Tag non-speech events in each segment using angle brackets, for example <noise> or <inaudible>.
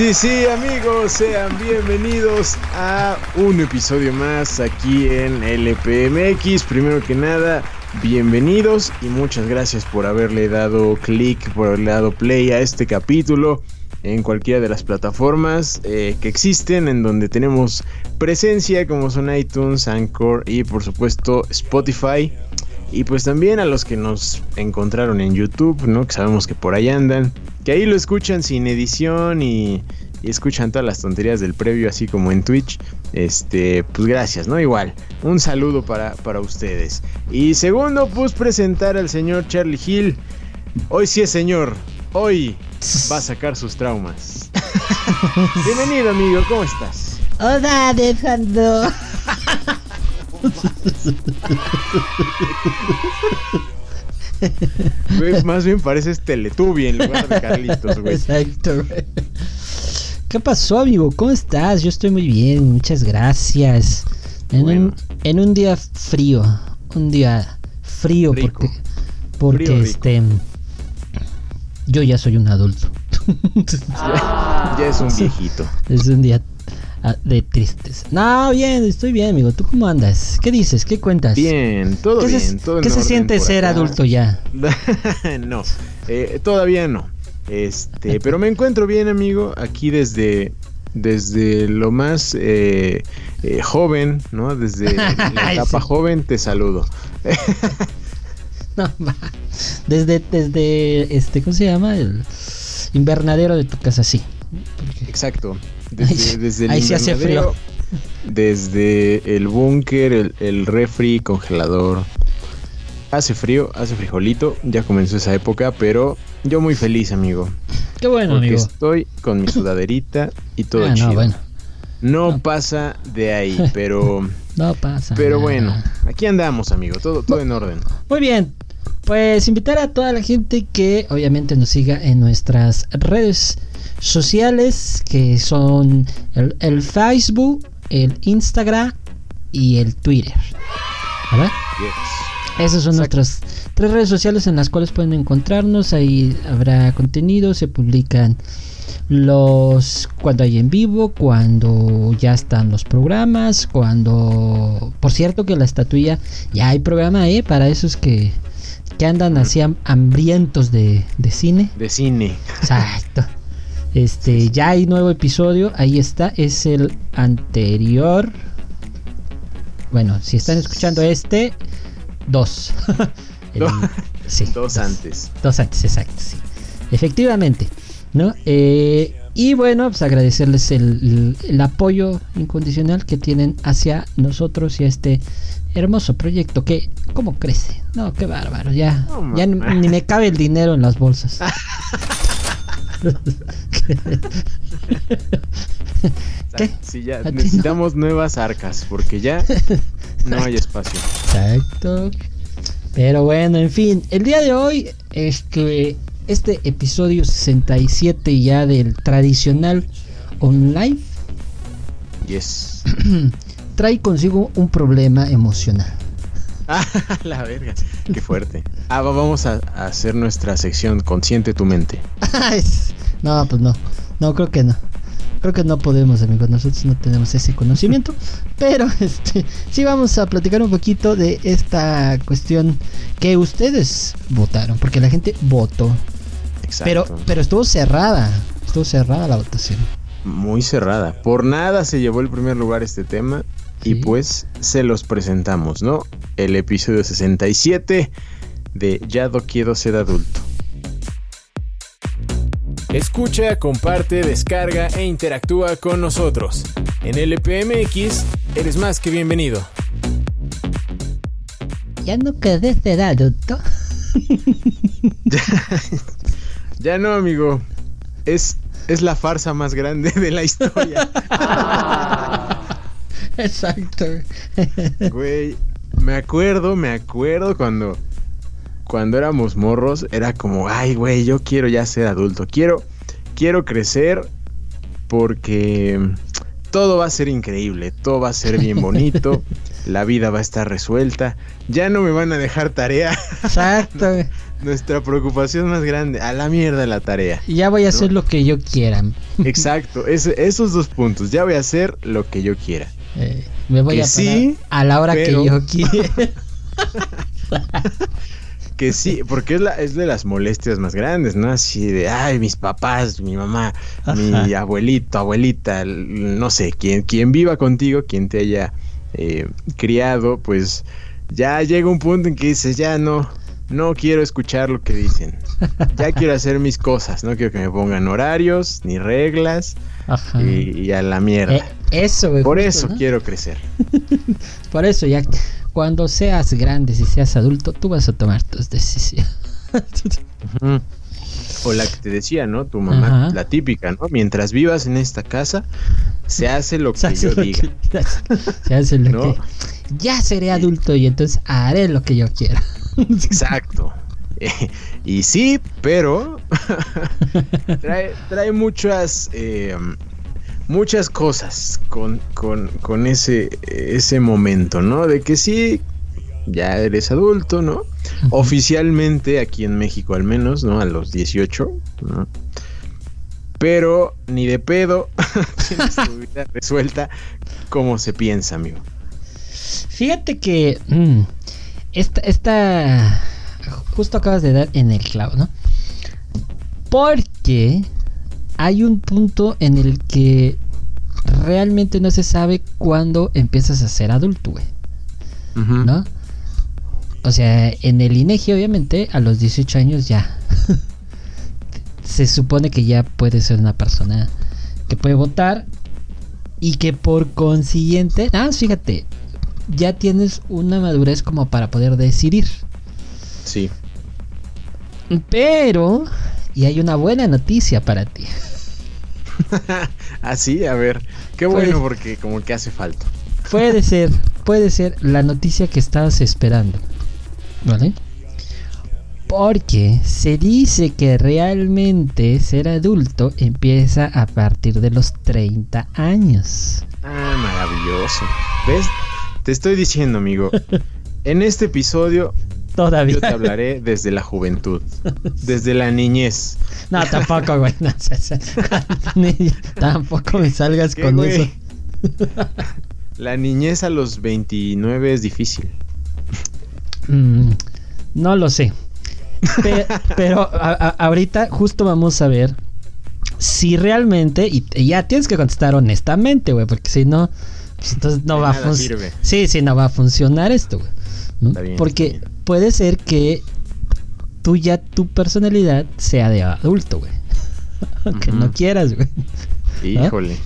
Sí, sí, amigos, sean bienvenidos a un episodio más aquí en LPMX. Primero que nada, bienvenidos y muchas gracias por haberle dado clic, por haberle dado play a este capítulo en cualquiera de las plataformas eh, que existen, en donde tenemos presencia, como son iTunes, Anchor y por supuesto Spotify. Y pues también a los que nos encontraron en YouTube, ¿no? Que sabemos que por ahí andan. Que ahí lo escuchan sin edición y, y escuchan todas las tonterías del previo, así como en Twitch. Este, pues gracias, ¿no? Igual, un saludo para, para ustedes. Y segundo, pues presentar al señor Charlie Hill. Hoy sí es señor, hoy va a sacar sus traumas. <laughs> Bienvenido, amigo, ¿cómo estás? Hola, Alejandro. <laughs> Güey, más bien pareces Teletubby en lugar de Carlitos, güey. Exacto, güey. ¿Qué pasó, amigo? ¿Cómo estás? Yo estoy muy bien, muchas gracias. En, Bueno. un, en un día frío, un día frío Rico. porque porque Frío, este yo ya soy un adulto. Ya, ya es un viejito. es un día ah, de tristes. No, bien, estoy bien, amigo. ¿Tú cómo andas? ¿Qué dices? ¿Qué cuentas? Bien, todo ¿Qué bien, se, todo en qué se siente ser acá. adulto ya? <laughs> no, eh, todavía no. Este, <laughs> pero me encuentro bien, amigo, aquí desde desde lo más eh, eh, joven, ¿no? Desde <laughs> la etapa sí. joven te saludo. No, desde, desde, este, ¿cómo se llama? El invernadero de tu casa, sí. Exacto. Desde, el ahí hace Desde el búnker, el, el refri, congelador. Hace frío, hace frijolito, ya comenzó esa época, pero yo muy feliz, amigo. Qué bueno, porque amigo. estoy con mi sudaderita y todo Ah, chido. no, bueno, No No. pasa de ahí, <laughs> pero no pasa. pero nada. bueno, aquí andamos, amigo, todo todo en orden. Muy bien. Pues invitar a toda la gente que obviamente nos siga en nuestras redes sociales, que son el, el Facebook, el Instagram y el Twitter. ¿Verdad? Yes. Esas son Exacto. nuestras tres redes sociales en las cuales pueden encontrarnos. Ahí habrá contenido, se publican los cuando hay en vivo, cuando ya están los programas, cuando por cierto que la estatuilla ya hay programa, eh, para esos que que andan así ham- hambrientos de, de cine. De cine. Exacto. <laughs> Este, ya hay nuevo episodio, ahí está, es el anterior. Bueno, si están escuchando este, dos. <laughs> El- Dos. sí, Dos antes. Dos antes, exacto, sí. Efectivamente, ¿no? Eh, y bueno, pues agradecerles el, el- el apoyo incondicional que tienen hacia nosotros y a este hermoso proyecto que, ¿cómo crece? No, qué bárbaro, ya, ya ni me cabe el dinero en las bolsas. <laughs> <laughs> ¿Qué? Sí, ya ¿A ti no? necesitamos nuevas arcas porque ya no hay espacio. Exacto. Pero bueno, en fin, el día de hoy es que este episodio 67 ya del tradicional online Yes. <clears throat> trae consigo un problema emocional. Ah, <laughs> la verga. Qué fuerte. Ah, va- vamos a, hacer nuestra sección Consciente tu mente. <laughs> No, pues no. No, creo que no. Creo que no podemos, amigos. Nosotros no tenemos ese conocimiento. <laughs> Pero este sí vamos a platicar un poquito de esta cuestión que ustedes votaron. Porque la gente votó. Exacto. Pero, pero estuvo cerrada. Estuvo cerrada la votación. Muy cerrada. Por nada se llevó el primer lugar este tema. Y pues se los presentamos, ¿no? El episodio 67 de Ya no quiero ser adulto. Escucha, comparte, descarga e interactúa con nosotros. En LPMX eres más que bienvenido. Ya no quedé ser adulto. <laughs> Ya no, amigo. Es, es la farsa más grande de la historia. <laughs> <laughs> <laughs> Exacto. Güey, me acuerdo, me acuerdo cuando cuando éramos morros era como, ay, güey, yo quiero ya ser adulto, quiero quiero crecer porque todo va a ser increíble, todo va a ser bien bonito. <laughs> la vida va a estar resuelta, ya no me van a dejar tarea. Exacto. <laughs> Nuestra preocupación más grande, a la mierda la tarea. Ya voy a hacer lo que yo quiera. Exacto, esos dos puntos, ya voy a hacer lo que yo quiera. Eh, me voy Que a parar sí, a la hora pero- que yo quiera. <laughs> Que sí, porque es, la, es de las molestias más grandes, ¿no? Así de, ay, mis papás, mi mamá, mi abuelito, abuelita, no sé, quien, quien viva contigo, quien te haya eh, criado, pues ya llega un punto en que dices, ya no, no quiero escuchar lo que dicen. Ya <laughs> quiero hacer mis cosas, no quiero que me pongan horarios, ni reglas, Ajá. y, y a la mierda. Eh, eso, güey. Por justo, eso ¿no? quiero crecer. <laughs> Por eso, ya cuando seas grande, si seas adulto, tú vas a tomar tus decisiones. O la que te decía, ¿no? Tu mamá, Ajá. la típica, ¿no? Mientras vivas en esta casa, se hace lo que yo lo diga. que- se hace lo ¿No? que- Ya seré adulto y entonces haré lo que yo quiera. Exacto. <laughs> y sí, pero <laughs> trae, trae muchas eh, muchas cosas con, con, con ese, ese momento, ¿no? De que sí, ya eres adulto, ¿no? Oficialmente, aquí en México al menos, ¿no? A los 18, ¿no? Pero ni de pedo <laughs> tienes tu vida resuelta como se piensa, amigo. Fíjate que mm, esta, esta justo acabas de dar en el clavo, ¿no? Porque hay un punto en el que realmente no se sabe cuándo empiezas a ser adulto, güey. ¿no? O sea, en el INEGI obviamente a los 18 años ya <laughs> se supone que ya puede ser una persona que puede votar y que por consiguiente, ah, fíjate, ya tienes una madurez como para poder decidir. Sí. Pero, y hay una buena noticia para ti. <laughs> Así, a ver. Qué bueno porque como que hace falta. Puede ser, puede ser la noticia que estabas esperando. ¿Vale? Porque se dice que realmente ser adulto empieza a partir de los 30 años. Ah, maravilloso. ¿Ves? Te estoy diciendo, amigo. En este episodio Todavía. yo te hablaré desde la juventud, desde la niñez. No, tampoco, güey. no, tampoco me salgas ¿Qué, con güey? eso. La niñez a los 29 es difícil. Mm, no lo sé. Pe- pero a- a- ahorita justo vamos a ver si realmente, y, y ya tienes que contestar honestamente, güey, porque si no, pues entonces no va a funcionar. Sí, sí, no va a funcionar esto, güey. ¿no? Está bien, porque bien. Puede ser que tú ya tu personalidad sea de adulto, güey. <laughs> Aunque no quieras, güey. Híjole.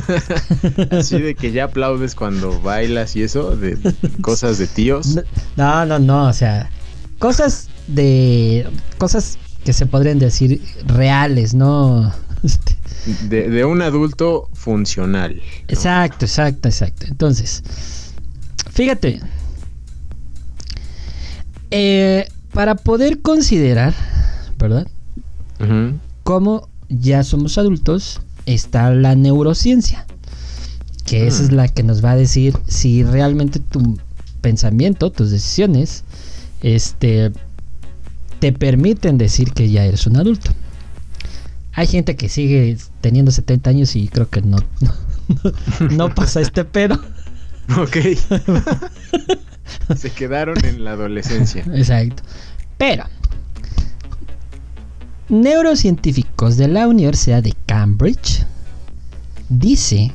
<laughs> Así de que ya aplaudes cuando bailas y eso, de cosas de tíos. No, no, no, o sea, cosas de cosas que se podrían decir reales, no <laughs> Este, De, de un adulto funcional. ¿no? Exacto, exacto, exacto. Entonces, fíjate. Eh, para poder considerar, ¿verdad? Ujú. Cómo ya somos adultos, está la neurociencia. Que esa Mm. es la que nos va a decir si realmente tu pensamiento, tus decisiones, este, te permiten decir que ya eres un adulto. Hay gente que sigue teniendo 70 años y creo que <laughs> no, no, no pasa este pedo. <laughs> Ok. <laughs> <laughs> Se quedaron en la adolescencia. Exacto. Pero, neurocientíficos de la Universidad de Cambridge dice,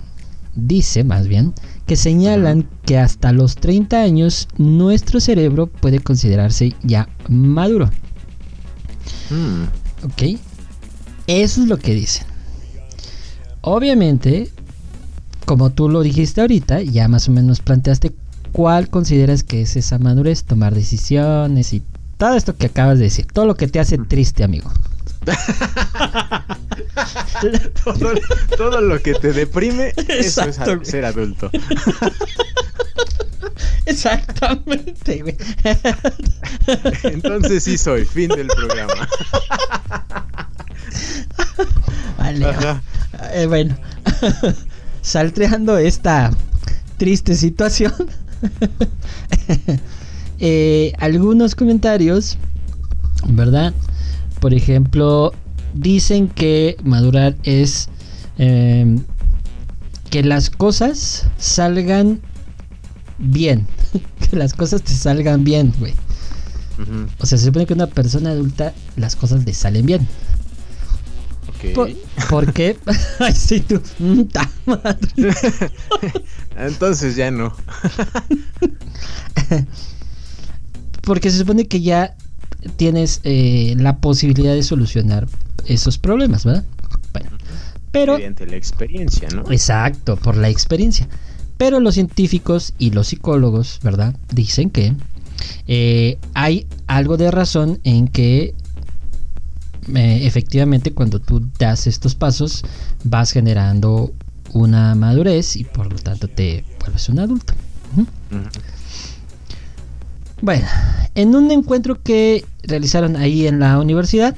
dice más bien, que señalan que hasta los 30 años nuestro cerebro puede considerarse ya maduro. Mm, ¿Ok? Eso es lo que dicen. Obviamente, como tú lo dijiste ahorita, ya más o menos planteaste cuál consideras que es esa madurez, tomar decisiones y todo esto que acabas de decir, todo lo que te hace triste, amigo. <laughs> todo, todo lo que te deprime, eso es ser adulto. <laughs> Exactamente, güey. <laughs> Entonces sí soy, fin del programa. Vale. Eh, bueno, salteando esta triste situación, <laughs> Eh, algunos comentarios, ¿verdad? Por ejemplo, dicen que madurar es eh, que las cosas salgan bien. <laughs> que las cosas te salgan bien, güey. O sea, se supone que una persona adulta las cosas le salen bien. ok. ¿Por, por qué? <laughs> Ay, sí, tú. Madre. Entonces ya no. <laughs> Porque se supone que ya tienes eh, la posibilidad de solucionar esos problemas, ¿verdad? Bueno, pero Mediante la experiencia, ¿no? exacto, por la experiencia. Pero los científicos y los psicólogos, ¿verdad? Dicen que eh, hay algo de razón en que eh, efectivamente cuando tú das estos pasos vas generando una madurez y por lo tanto te vuelves un adulto. Bueno, en un encuentro que realizaron ahí en la universidad,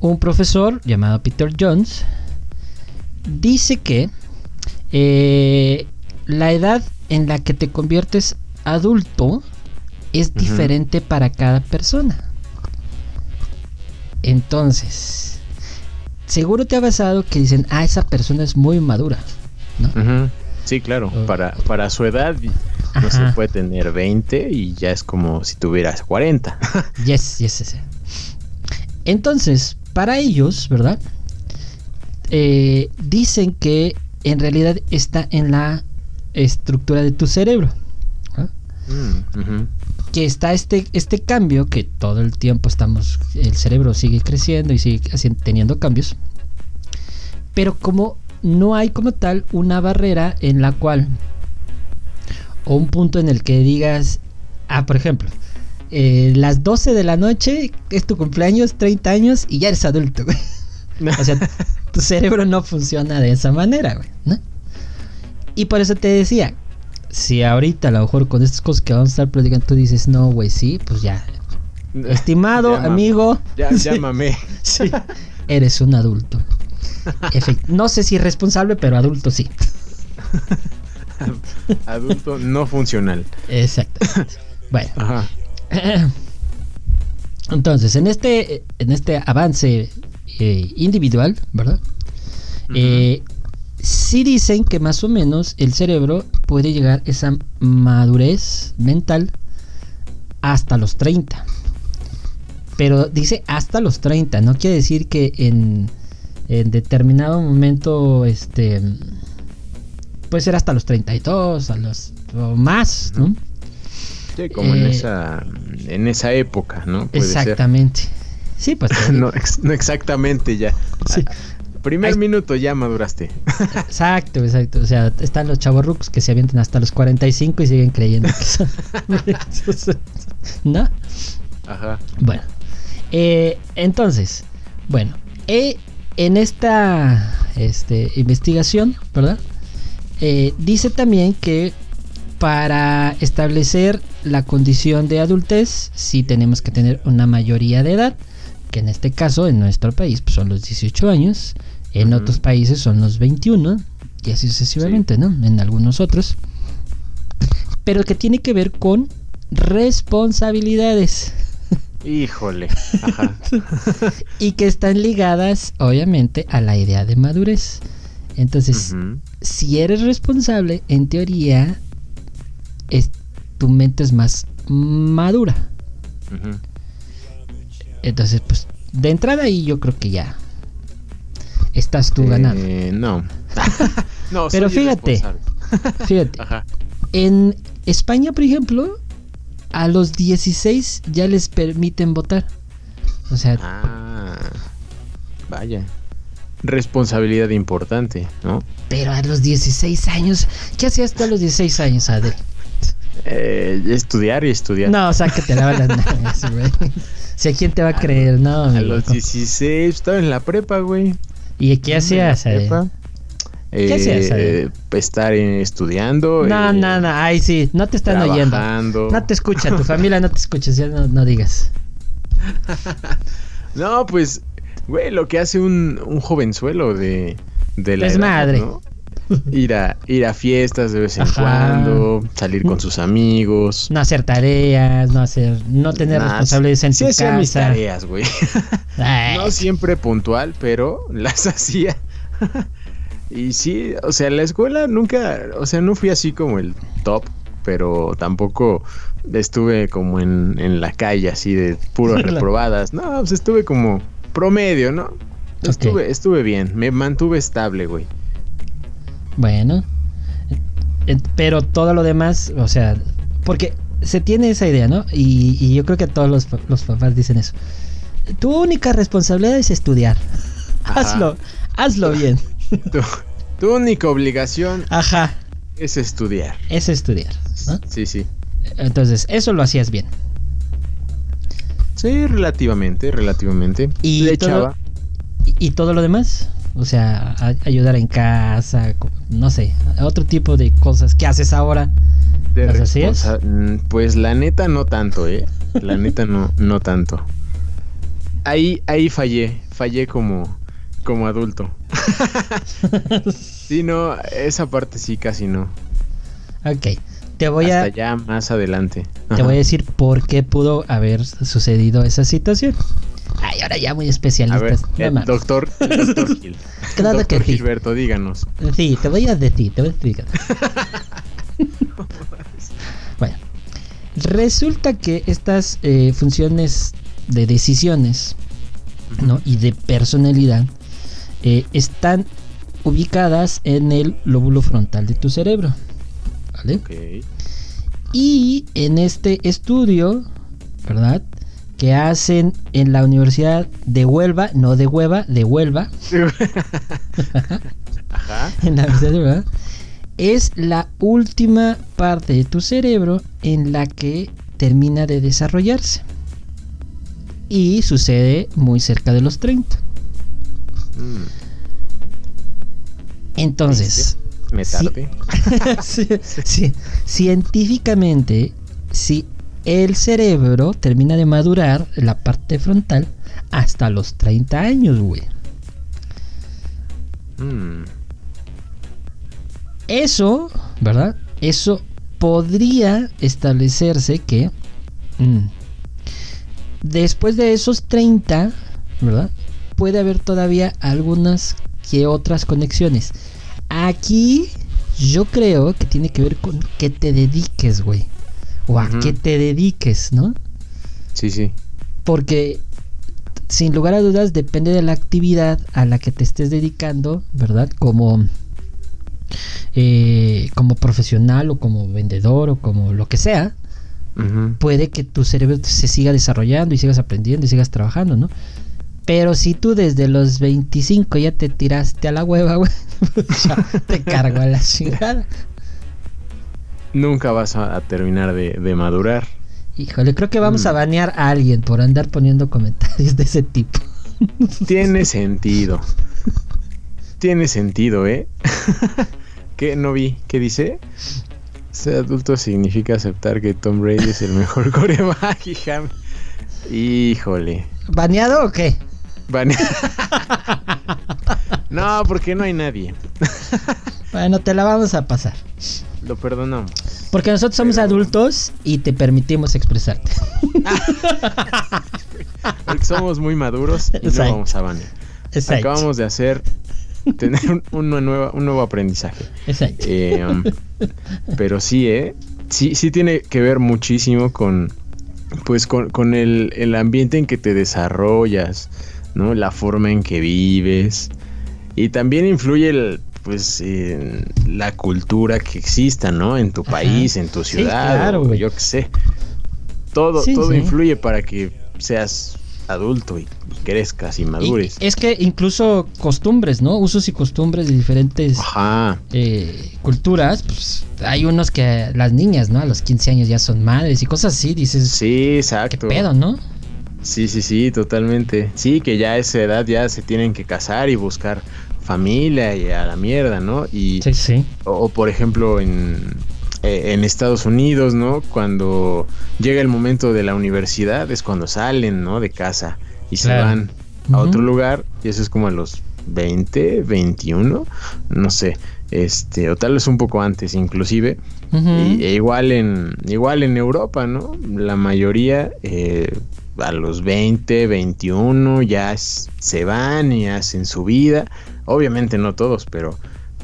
un profesor llamado Peter Jones dice que eh, la edad en la que te conviertes adulto es diferente para cada persona. Entonces, seguro te ha pasado que dicen, ah, esa persona es muy madura. ¿no? Sí, claro. Para, para su edad, no se puede tener 20 y ya es como si tuvieras 40. <laughs> Yes, yes, yes. Entonces, para ellos, ¿verdad? Eh, dicen que en realidad está en la estructura de tu cerebro. ¿ah? Mm. Que está este, este cambio que todo el tiempo estamos, el cerebro sigue creciendo y sigue teniendo cambios. Pero como no hay como tal una barrera en la cual, o un punto en el que digas, ah, por ejemplo, eh, las 12 de la noche es tu cumpleaños, 30 años y ya eres adulto, güey. O sea, tu <laughs> cerebro no funciona de esa manera, güey, ¿no? Y por eso te decía, si ahorita a lo mejor con estas cosas que vamos a estar platicando tú dices, no, güey, sí, pues ya. <laughs> Estimado amigo, Ya, sí, llámame. <laughs> sí, eres un adulto. Efect- no sé si responsable, pero adulto sí. <laughs> Adulto no funcional. Exacto. Bueno, Ajá. <clears throat> entonces, en este, en este avance eh, individual, ¿verdad? Eh, sí dicen que más o menos el cerebro puede llegar a esa madurez mental hasta los 30. Pero dice hasta los 30, no quiere decir que en, en determinado momento este puede ser hasta los 32, a los o más, ¿no? Sí, como en Eh, esa en esa época, ¿no? Puede ser. Exactamente. Sí, pues <laughs> no, ex- no exactamente ya. sí. Primer Ahí- minuto ya maduraste. <laughs> Exacto, exacto. O sea, están los chavorrucos que se avientan hasta los 45 y siguen creyendo que son. <laughs> ¿No? Ajá. Bueno. Eh, entonces, bueno. eh, en esta este, investigación, ¿verdad? Eh, dice también que para establecer la condición de adultez, sí tenemos que tener una mayoría de edad, que en este caso, en nuestro país, pues, son los 18 años, en otros países son los 21, y así sucesivamente, ¿no? En algunos otros. Pero que tiene que ver con responsabilidades. Híjole. Ajá. <laughs> y que están ligadas, obviamente, a la idea de madurez. Entonces, si eres responsable, en teoría, es, tu mente es más madura. Entonces, pues, de entrada ahí yo creo que ya estás tú ganando. Eh, no. <laughs> no, Pero fíjate. <laughs> Fíjate, Ajá. en España, por ejemplo, a los 16 ya les permiten votar. O sea, Ah. Vaya. Responsabilidad importante, ¿no? pero a los 16 años, ¿qué hacías tú a los 16 años, Adel? Eh, estudiar y estudiar. No, sácate la las <laughs> nalgas, güey. Si a quién te va a creer, no, A amigo. los 16 estaba en la prepa, güey. ¿Y qué hacías, prepa. ¿Qué hacías, Adel? Eh, estar eh, estudiando. No, eh, no, no, ay sí, no te están oyendo. No te escucha, tu <laughs> familia no te escucha, ya no, no digas. <laughs> No, pues, güey, lo que hace un, un jovenzuelo de, de la edad, Desmadre. ¿no? Ir a ir a fiestas de vez en Ajá. cuando, salir con sus amigos. No hacer tareas, no hacer, no tener Nah, responsabilidades en sí tu hacía mis casa. tareas, güey. <laughs> No siempre puntual, pero las <laughs> hacía. y sí, o sea, la escuela nunca, o sea, no fui así como el top, pero tampoco estuve como en, en la calle así de puras <laughs> reprobadas. No, pues estuve como promedio, ¿no? Estuve, estuve bien, me mantuve estable, güey. Bueno, Eh, pero todo lo demás, o sea, porque se tiene esa idea, ¿no? Y, y yo creo que todos los, pa- los papás dicen eso. Tu única responsabilidad es estudiar. <laughs> Ajá. Hazlo, hazlo bien. <laughs> Tu, tu única obligación Ajá, es estudiar. es estudiar. ¿no? Sí, sí. Entonces, eso lo hacías bien. Sí, relativamente, relativamente. Y Le todo- echaba. ¿Y, y todo lo demás? O sea, a- ayudar en casa, no sé, otro tipo de cosas que haces ahora. De ¿Las hacías? responsa- Mm, Pues la neta no tanto, ¿eh? La <laughs> neta no, no tanto. Ahí, ahí fallé, fallé como, como adulto. <laughs> Sí, no, esa parte sí casi no. Ok, te voy Hasta a, ya más adelante. te voy a decir por qué pudo haber sucedido esa situación. Ay, ahora ya muy A especialistas. ver, no el mames. doctor, <laughs> el doctor Gil. Claro doctor que sí. Gilberto, díganos. Sí, te voy a decir, te voy a explicar. <laughs> bueno, resulta que estas eh, funciones de decisiones ¿no? y de personalidad eh, están ubicadas en el lóbulo frontal de tu cerebro. Y en este estudio, ¿verdad? Que hacen en la Universidad de Huelva, no de Hueva, de Huelva, <laughs> Ajá. en la Universidad de Huelva, es la última parte de tu cerebro en la que termina de desarrollarse. Y sucede muy cerca de los 30. Mm, Entonces, me Sí. tardé. <laughs> sí, sí. <laughs> científicamente, si el cerebro termina de madurar la parte frontal hasta los 30 años, güey. Mm, Eso, ¿verdad? Eso podría establecerse que mm, después de esos 30, ¿verdad? Puede haber todavía algunas que otras conexiones. Aquí yo creo que tiene que ver con que te dediques, güey. O a que te dediques, ¿no? sí, sí. Porque sin lugar a dudas depende de la actividad a la que te estés dedicando, ¿verdad? Como eh, como profesional o como vendedor o como lo que sea, puede que tu cerebro se siga desarrollando y sigas aprendiendo y sigas trabajando, ¿no? Pero si tú desde los 25 ya te tiraste a la hueva, <laughs> güey, ya te cargo a la chingada. Nunca vas a, a terminar de, de madurar. Híjole, creo que vamos Mm. a banear a alguien por andar poniendo comentarios de ese tipo. <laughs> Tiene sentido. Tiene sentido, ¿eh? <laughs> ¿Qué? No vi. ¿Qué dice? Ser adulto significa aceptar que Tom Brady es el mejor <laughs> coreback, hija. Híjole. ¿Baneado o qué? Van- no, porque no hay nadie. Bueno, te la vamos a pasar. Lo perdonamos. Porque nosotros somos Pero- adultos y te permitimos expresarte. <laughs> Porque somos muy maduros y no Exacto. vamos a banear. Exacto. Acabamos de hacer tener un, una nueva, un nuevo aprendizaje. Exacto. Eh, um, pero sí, ¿eh? Sí, sí tiene que ver muchísimo con, pues, con, con el, el ambiente en que te desarrollas, ¿no? La forma en que vives. Y también influye el, pues, en la cultura que exista, ¿no? En tu Ajá. país, en tu Sí, ciudad, claro, o yo qué sé. Todo, Sí, todo sí. influye para que seas adulto y, y crezcas y Y madures. es que incluso costumbres, ¿no? Usos y costumbres de diferentes Ajá. eh, culturas, pues hay unos que las niñas, ¿no? A los 15 años ya son madres y cosas así, dices, Sí, ¿qué exacto. pedo, no? Sí, sí, sí, totalmente. Sí, que ya a esa edad ya se tienen que casar y buscar familia y a la mierda, ¿no? Y Sí, sí. o, o, por ejemplo en eh, en Estados Unidos, ¿no? Cuando llega el momento de la universidad es cuando salen, ¿no? De casa y se Claro. van a otro lugar y eso es como a los 20, 21, no sé. este, o tal vez un poco antes inclusive, y- e igual en, igual en Europa, ¿no? La mayoría eh, a los 20, 21 ya se van y hacen su vida, obviamente no todos, pero,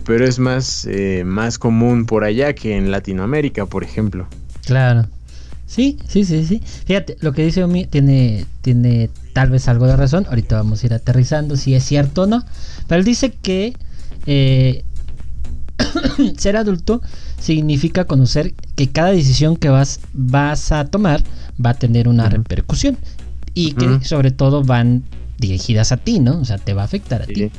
pero es más, eh, más común por allá que en Latinoamérica, por ejemplo. Claro. Sí, sí, sí, sí. Fíjate, lo que dice Omi tiene, tiene tal vez algo de razón. Ahorita vamos a ir aterrizando si es cierto o no. Pero él dice que eh, <coughs> ser adulto significa conocer que cada decisión que vas, vas a tomar va a tener una repercusión. Y que sobre todo van dirigidas a ti, ¿no? O sea, te va a afectar a ti. Sí.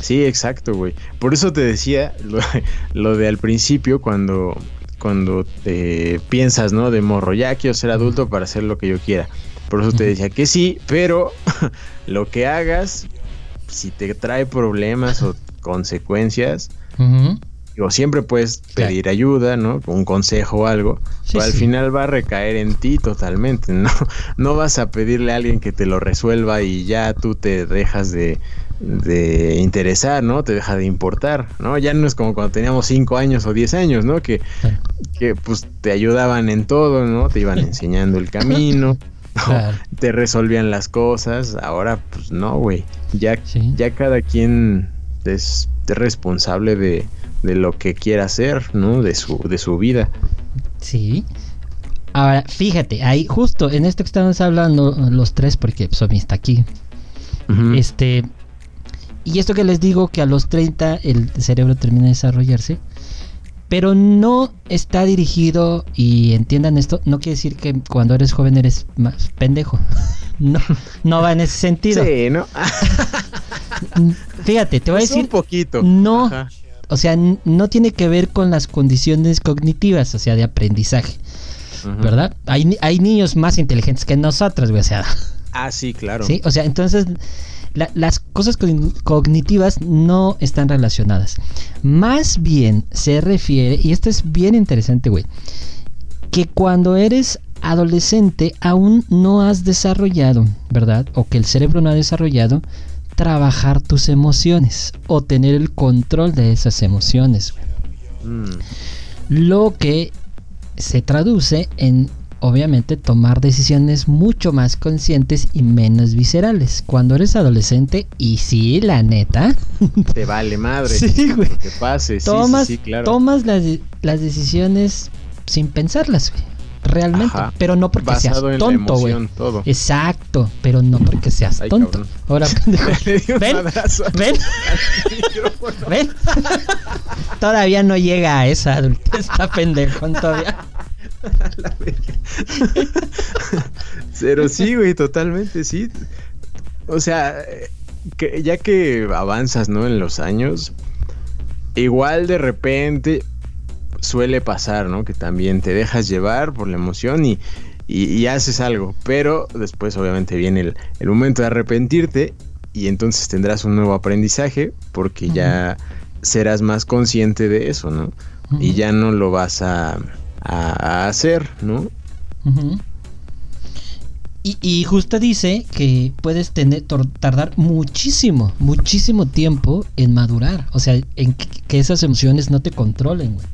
Sí, exacto, güey. Por eso te decía lo, <laughs> lo de al principio cuando, cuando te piensas, ¿no? De morro, ya quiero ser adulto para hacer lo que yo quiera. Por eso te decía que sí, pero <laughs> lo que hagas, si te trae problemas o consecuencias. Digo, siempre puedes Claro. pedir ayuda, ¿no? Un consejo o algo, Sí, pero al sí. final va a recaer en ti totalmente, ¿no? <laughs> No vas a pedirle a alguien que te lo resuelva y ya tú te dejas de, de interesar, ¿no? Te deja de importar, ¿no? Ya no es como cuando teníamos 5 años o 10 años, ¿no? Que, Claro. que pues te ayudaban en todo, ¿no? Te iban <laughs> enseñando el camino, ¿no? Claro. te resolvían las cosas, ahora pues no, güey. Ya, Sí. ya cada quien es responsable de, de lo que quiera hacer, ¿no? De su, de su vida. Sí. Ahora, fíjate, ahí justo en esto que estamos hablando los tres, porque Somi está aquí. Este. Y esto que les digo que a los 30 el cerebro termina de desarrollarse. Pero no está dirigido, y entiendan esto, no quiere decir que cuando eres joven eres más pendejo. <laughs> No, no va en ese sentido. Sí, ¿no? <laughs> Fíjate, te voy a Pues decir, un poquito. no. Ajá. O sea, no tiene que ver con las condiciones cognitivas, o sea, de aprendizaje. ¿verdad? Hay, hay niños más inteligentes que nosotros, güey, o sea, Ah, sí, claro. ¿sí? O sea, entonces la- las cosas cogn- cognitivas no están relacionadas. Más bien se refiere, y esto es bien interesante, güey, que cuando eres adolescente aún no has desarrollado, ¿verdad? O que el cerebro no ha desarrollado trabajar tus emociones o tener el control de esas emociones. Mm, Lo que se traduce en, obviamente, tomar decisiones mucho más conscientes y menos viscerales. Cuando eres adolescente, y sí, la neta, <laughs> te vale madre. Sí, güey. Que pase. Sí, tomas, sí, sí, claro. tomas las, las decisiones sin pensarlas, güey. Realmente. Ajá. Pero no porque seas Basado la tonto, güey. Exacto, pero no porque seas Ay, tonto. cabrón. Ahora, <laughs> ¿Ven? ¿Ven? ¿Ven? <laughs> todavía no llega a esa adultez, está pendejón todavía. <laughs> Pero sí, güey, totalmente, sí. O sea, que ya que avanzas, ¿no? En los años, igual de repente suele pasar, ¿no? Que también te dejas llevar por la emoción y, y- y haces algo. Pero después, obviamente, viene el, el momento de arrepentirte y entonces tendrás un nuevo aprendizaje porque ya serás más consciente de eso, ¿no? Y ya no lo vas a, a- a hacer, ¿no? Y, y justo dice que puedes tener, tardar muchísimo, muchísimo tiempo en madurar. O sea, en que, que esas emociones no te controlen, güey.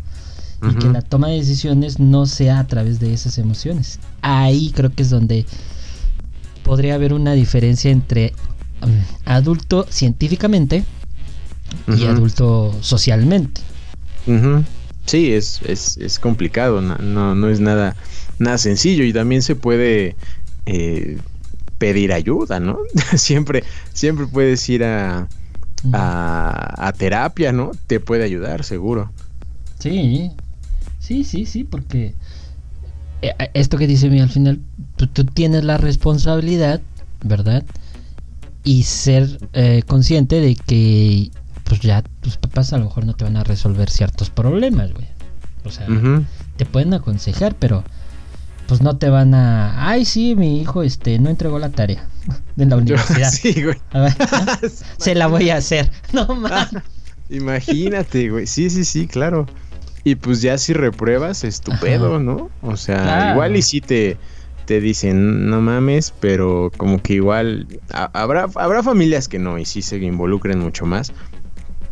Y que la toma de decisiones no sea a través de esas emociones. Ahí creo que es donde podría haber una diferencia entre um, adulto científicamente y adulto socialmente. Sí, es, es, es complicado, no, no, no es nada, nada sencillo y también se puede eh, pedir ayuda, ¿no? <laughs> siempre, siempre puedes ir a, a, a terapia, ¿no? Te puede ayudar, seguro. Sí, sí, sí, sí, porque eh, eh, esto que dice mi al final, tú, tú tienes la responsabilidad, ¿verdad? Y ser eh, consciente de que pues ya tus papás a lo mejor no te van a resolver ciertos problemas, güey. O sea, te pueden aconsejar, pero pues no te van a, ay, sí, mi hijo este no entregó la tarea <laughs> de la <laughs> universidad. sí, güey. A ver, <laughs> se la voy a hacer. No mames. Imagínate, güey. Sí, sí, sí, claro. Y pues ya si repruebas, es tu Ajá. pedo, ¿no? O sea, Claro. igual y si te, te dicen, no mames, pero como que igual ha- habrá, habrá familias que no y sí se involucren mucho más.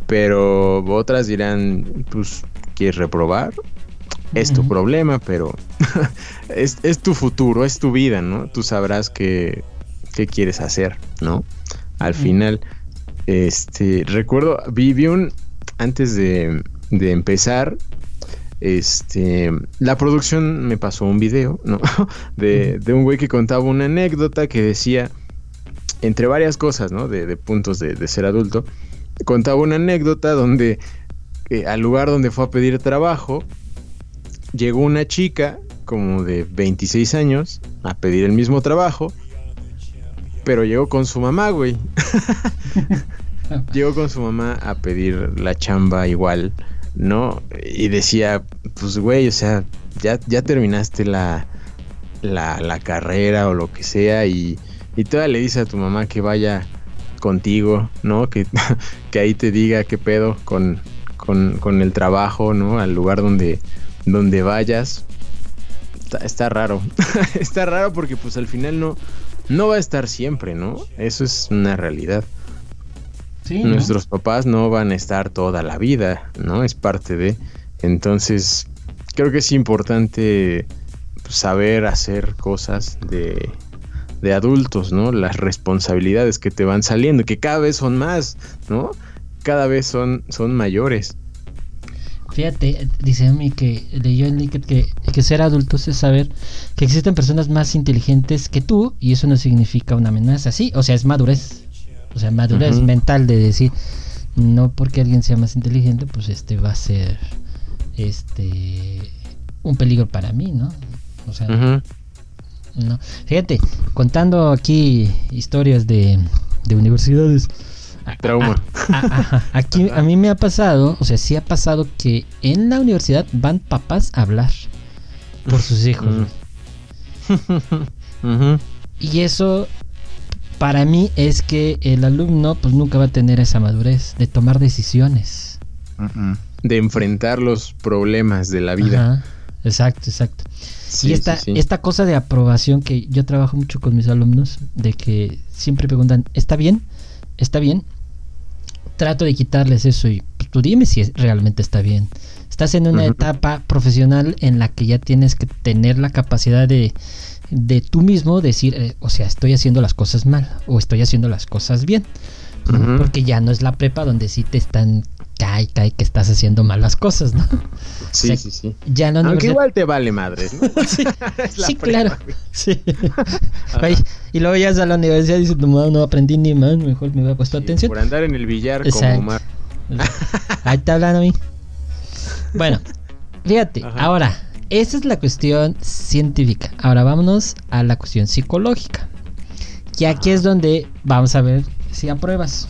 Pero otras dirán, pues, ¿quieres reprobar? Es tu problema, pero <laughs> es, es tu futuro, es tu vida, ¿no? Tú sabrás qué, qué quieres hacer, ¿no? Al final, este, recuerdo, vi, vi un, antes de, de empezar, este, la producción me pasó un video, ¿no? <laughs> De, de un güey que contaba una anécdota que decía, entre varias cosas, ¿no? De, de puntos de, de ser adulto, contaba una anécdota donde eh, al lugar donde fue a pedir trabajo, llegó una chica como de 26 años a pedir el mismo trabajo, pero llegó con su mamá, güey. <laughs> <laughs> llegó con su mamá a pedir la chamba igual, ¿no? Y decía, pues güey, o sea, ya, ya terminaste la, la, carrera o lo que sea y, y todavía le dice a tu mamá que vaya contigo, ¿no? Que, <laughs> que ahí te diga qué pedo con, con, con el trabajo, ¿no? Al lugar donde, donde vayas. Está, está raro. <laughs> está raro porque pues al final no, no va a estar siempre, ¿no? Eso es una realidad. Sí, ¿no? Nuestros papás no van a estar toda la vida, ¿no? Es parte de. Entonces, creo que es importante saber hacer cosas de, de adultos, ¿no? Las responsabilidades que te van saliendo, que cada vez son más, ¿no? Cada vez son, son mayores. Fíjate, dice a mí que leyó en LinkedIn que, que ser adultos es saber que existen personas más inteligentes que tú y eso no significa una amenaza. Sí, o sea, es madurez. O sea, madurez mental de decir, no porque alguien sea más inteligente, pues este va a ser este un peligro para mí, ¿no? O sea, no. Fíjate, contando aquí historias de, de universidades. Trauma. a- aquí a mí me ha pasado, o sea, sí ha pasado que en la universidad van papás a hablar por sus hijos. <laughs> Y eso para mí es que el alumno pues nunca va a tener esa madurez de tomar decisiones. De enfrentar los problemas de la vida. Ajá, Exacto, exacto. Sí, y esta, sí, sí. esta cosa de aprobación que yo trabajo mucho con mis alumnos, de que siempre preguntan, ¿está bien? ¿Está bien? Trato de quitarles eso y pues, tú dime si es- realmente está bien. Estás en una etapa profesional en la que ya tienes que tener la capacidad de, de tú mismo decir, eh, o sea, estoy haciendo las cosas mal o estoy haciendo las cosas bien. Porque ya no es la prepa donde sí te están, cae, cae, que estás haciendo mal las cosas, ¿no? Sí, o sea, sí, sí. Ya Aunque igual te vale madres, ¿no? <laughs> Sí, <laughs> claro. Sí. <laughs> Y luego llegas a la universidad y dices, no, no aprendí ni más, mejor me hubiera puesto Sí, atención. Por andar en el billar Exacto. como Omar. Ahí te hablan a mí. Bueno, fíjate, Ajá. ahora, esa es la cuestión científica. Ahora vámonos a la cuestión psicológica. Y aquí es donde vamos a ver si apruebas.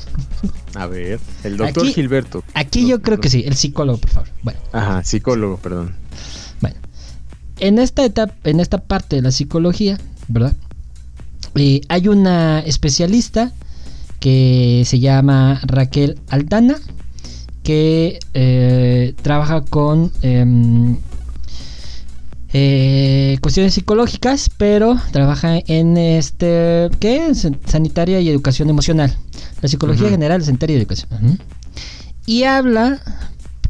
A ver, el doctor Aquí- Gilberto. Aquí yo creo que sí, el psicólogo, por favor. Bueno, Ajá, psicólogo, perdón. Bueno, en esta etapa, en esta parte de la psicología, ¿verdad? Eh, hay una especialista que se llama Raquel Aldana, que eh, trabaja con em, eh, cuestiones psicológicas, pero trabaja en este, ¿qué? es? Sanitaria y educación emocional. La psicología Ujú. general, sanitaria y educación. Y habla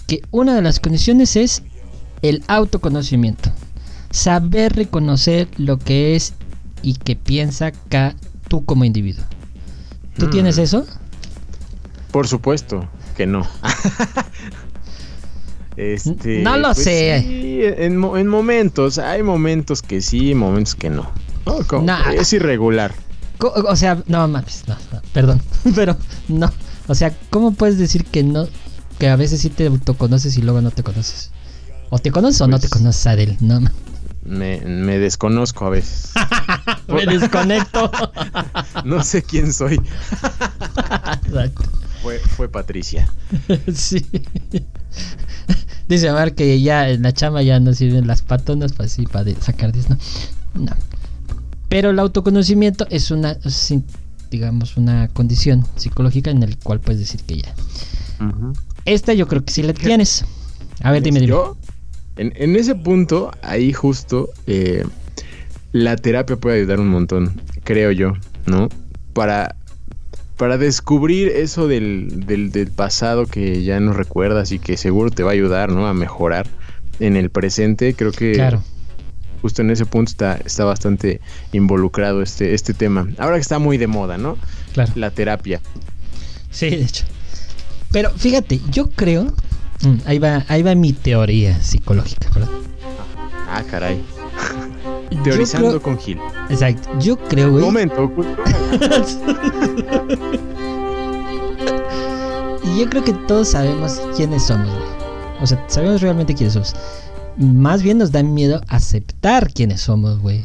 que una de las condiciones es el autoconocimiento. Saber reconocer lo que es y que piensa ca- tú como individuo. ¿Tú Mm. tienes eso? Por supuesto que no. <laughs> este, No lo sé. sí, en, en momentos, hay momentos que sí, momentos que no. No, como- Nah. Es irregular. O sea, no mames, no, no, perdón, <laughs> pero no. O sea, ¿cómo puedes decir que no? Que a veces sí te autoconoces y luego no te conoces. O te conoces o no te Pues- conoces, Adel. No, Me, me desconozco a veces. <laughs> me desconecto. <laughs> No sé quién soy. Exacto. Fue, fue Patricia. Sí. Dice Omar que ya en la chama ya no sirven las patonas para así para sacar 10, ¿no? No. Pero el autoconocimiento es una, digamos, una condición psicológica en el cual puedes decir que ya. Esta yo creo que sí la tienes. A ver, dime, dime. Yo, en, en ese punto, ahí justo, eh, la terapia puede ayudar un montón, creo yo, ¿no? Para, para descubrir eso del, del, del pasado que ya no recuerdas y que seguro te va a ayudar, ¿no? A mejorar en el presente, creo que Claro. justo en ese punto está, está bastante involucrado este, este tema. Ahora que está muy de moda, ¿no? Claro. La terapia. Sí, de hecho. Pero fíjate, yo creo. mm, ahí va, ahí va mi teoría psicológica, ¿verdad? Ah, caray. Teorizando creo- con Gil. Exacto. Yo creo, güey. Momento. <laughs> y yo creo que todos sabemos quiénes somos, güey. O sea, sabemos realmente quiénes somos. Más bien nos da miedo aceptar quiénes somos, güey.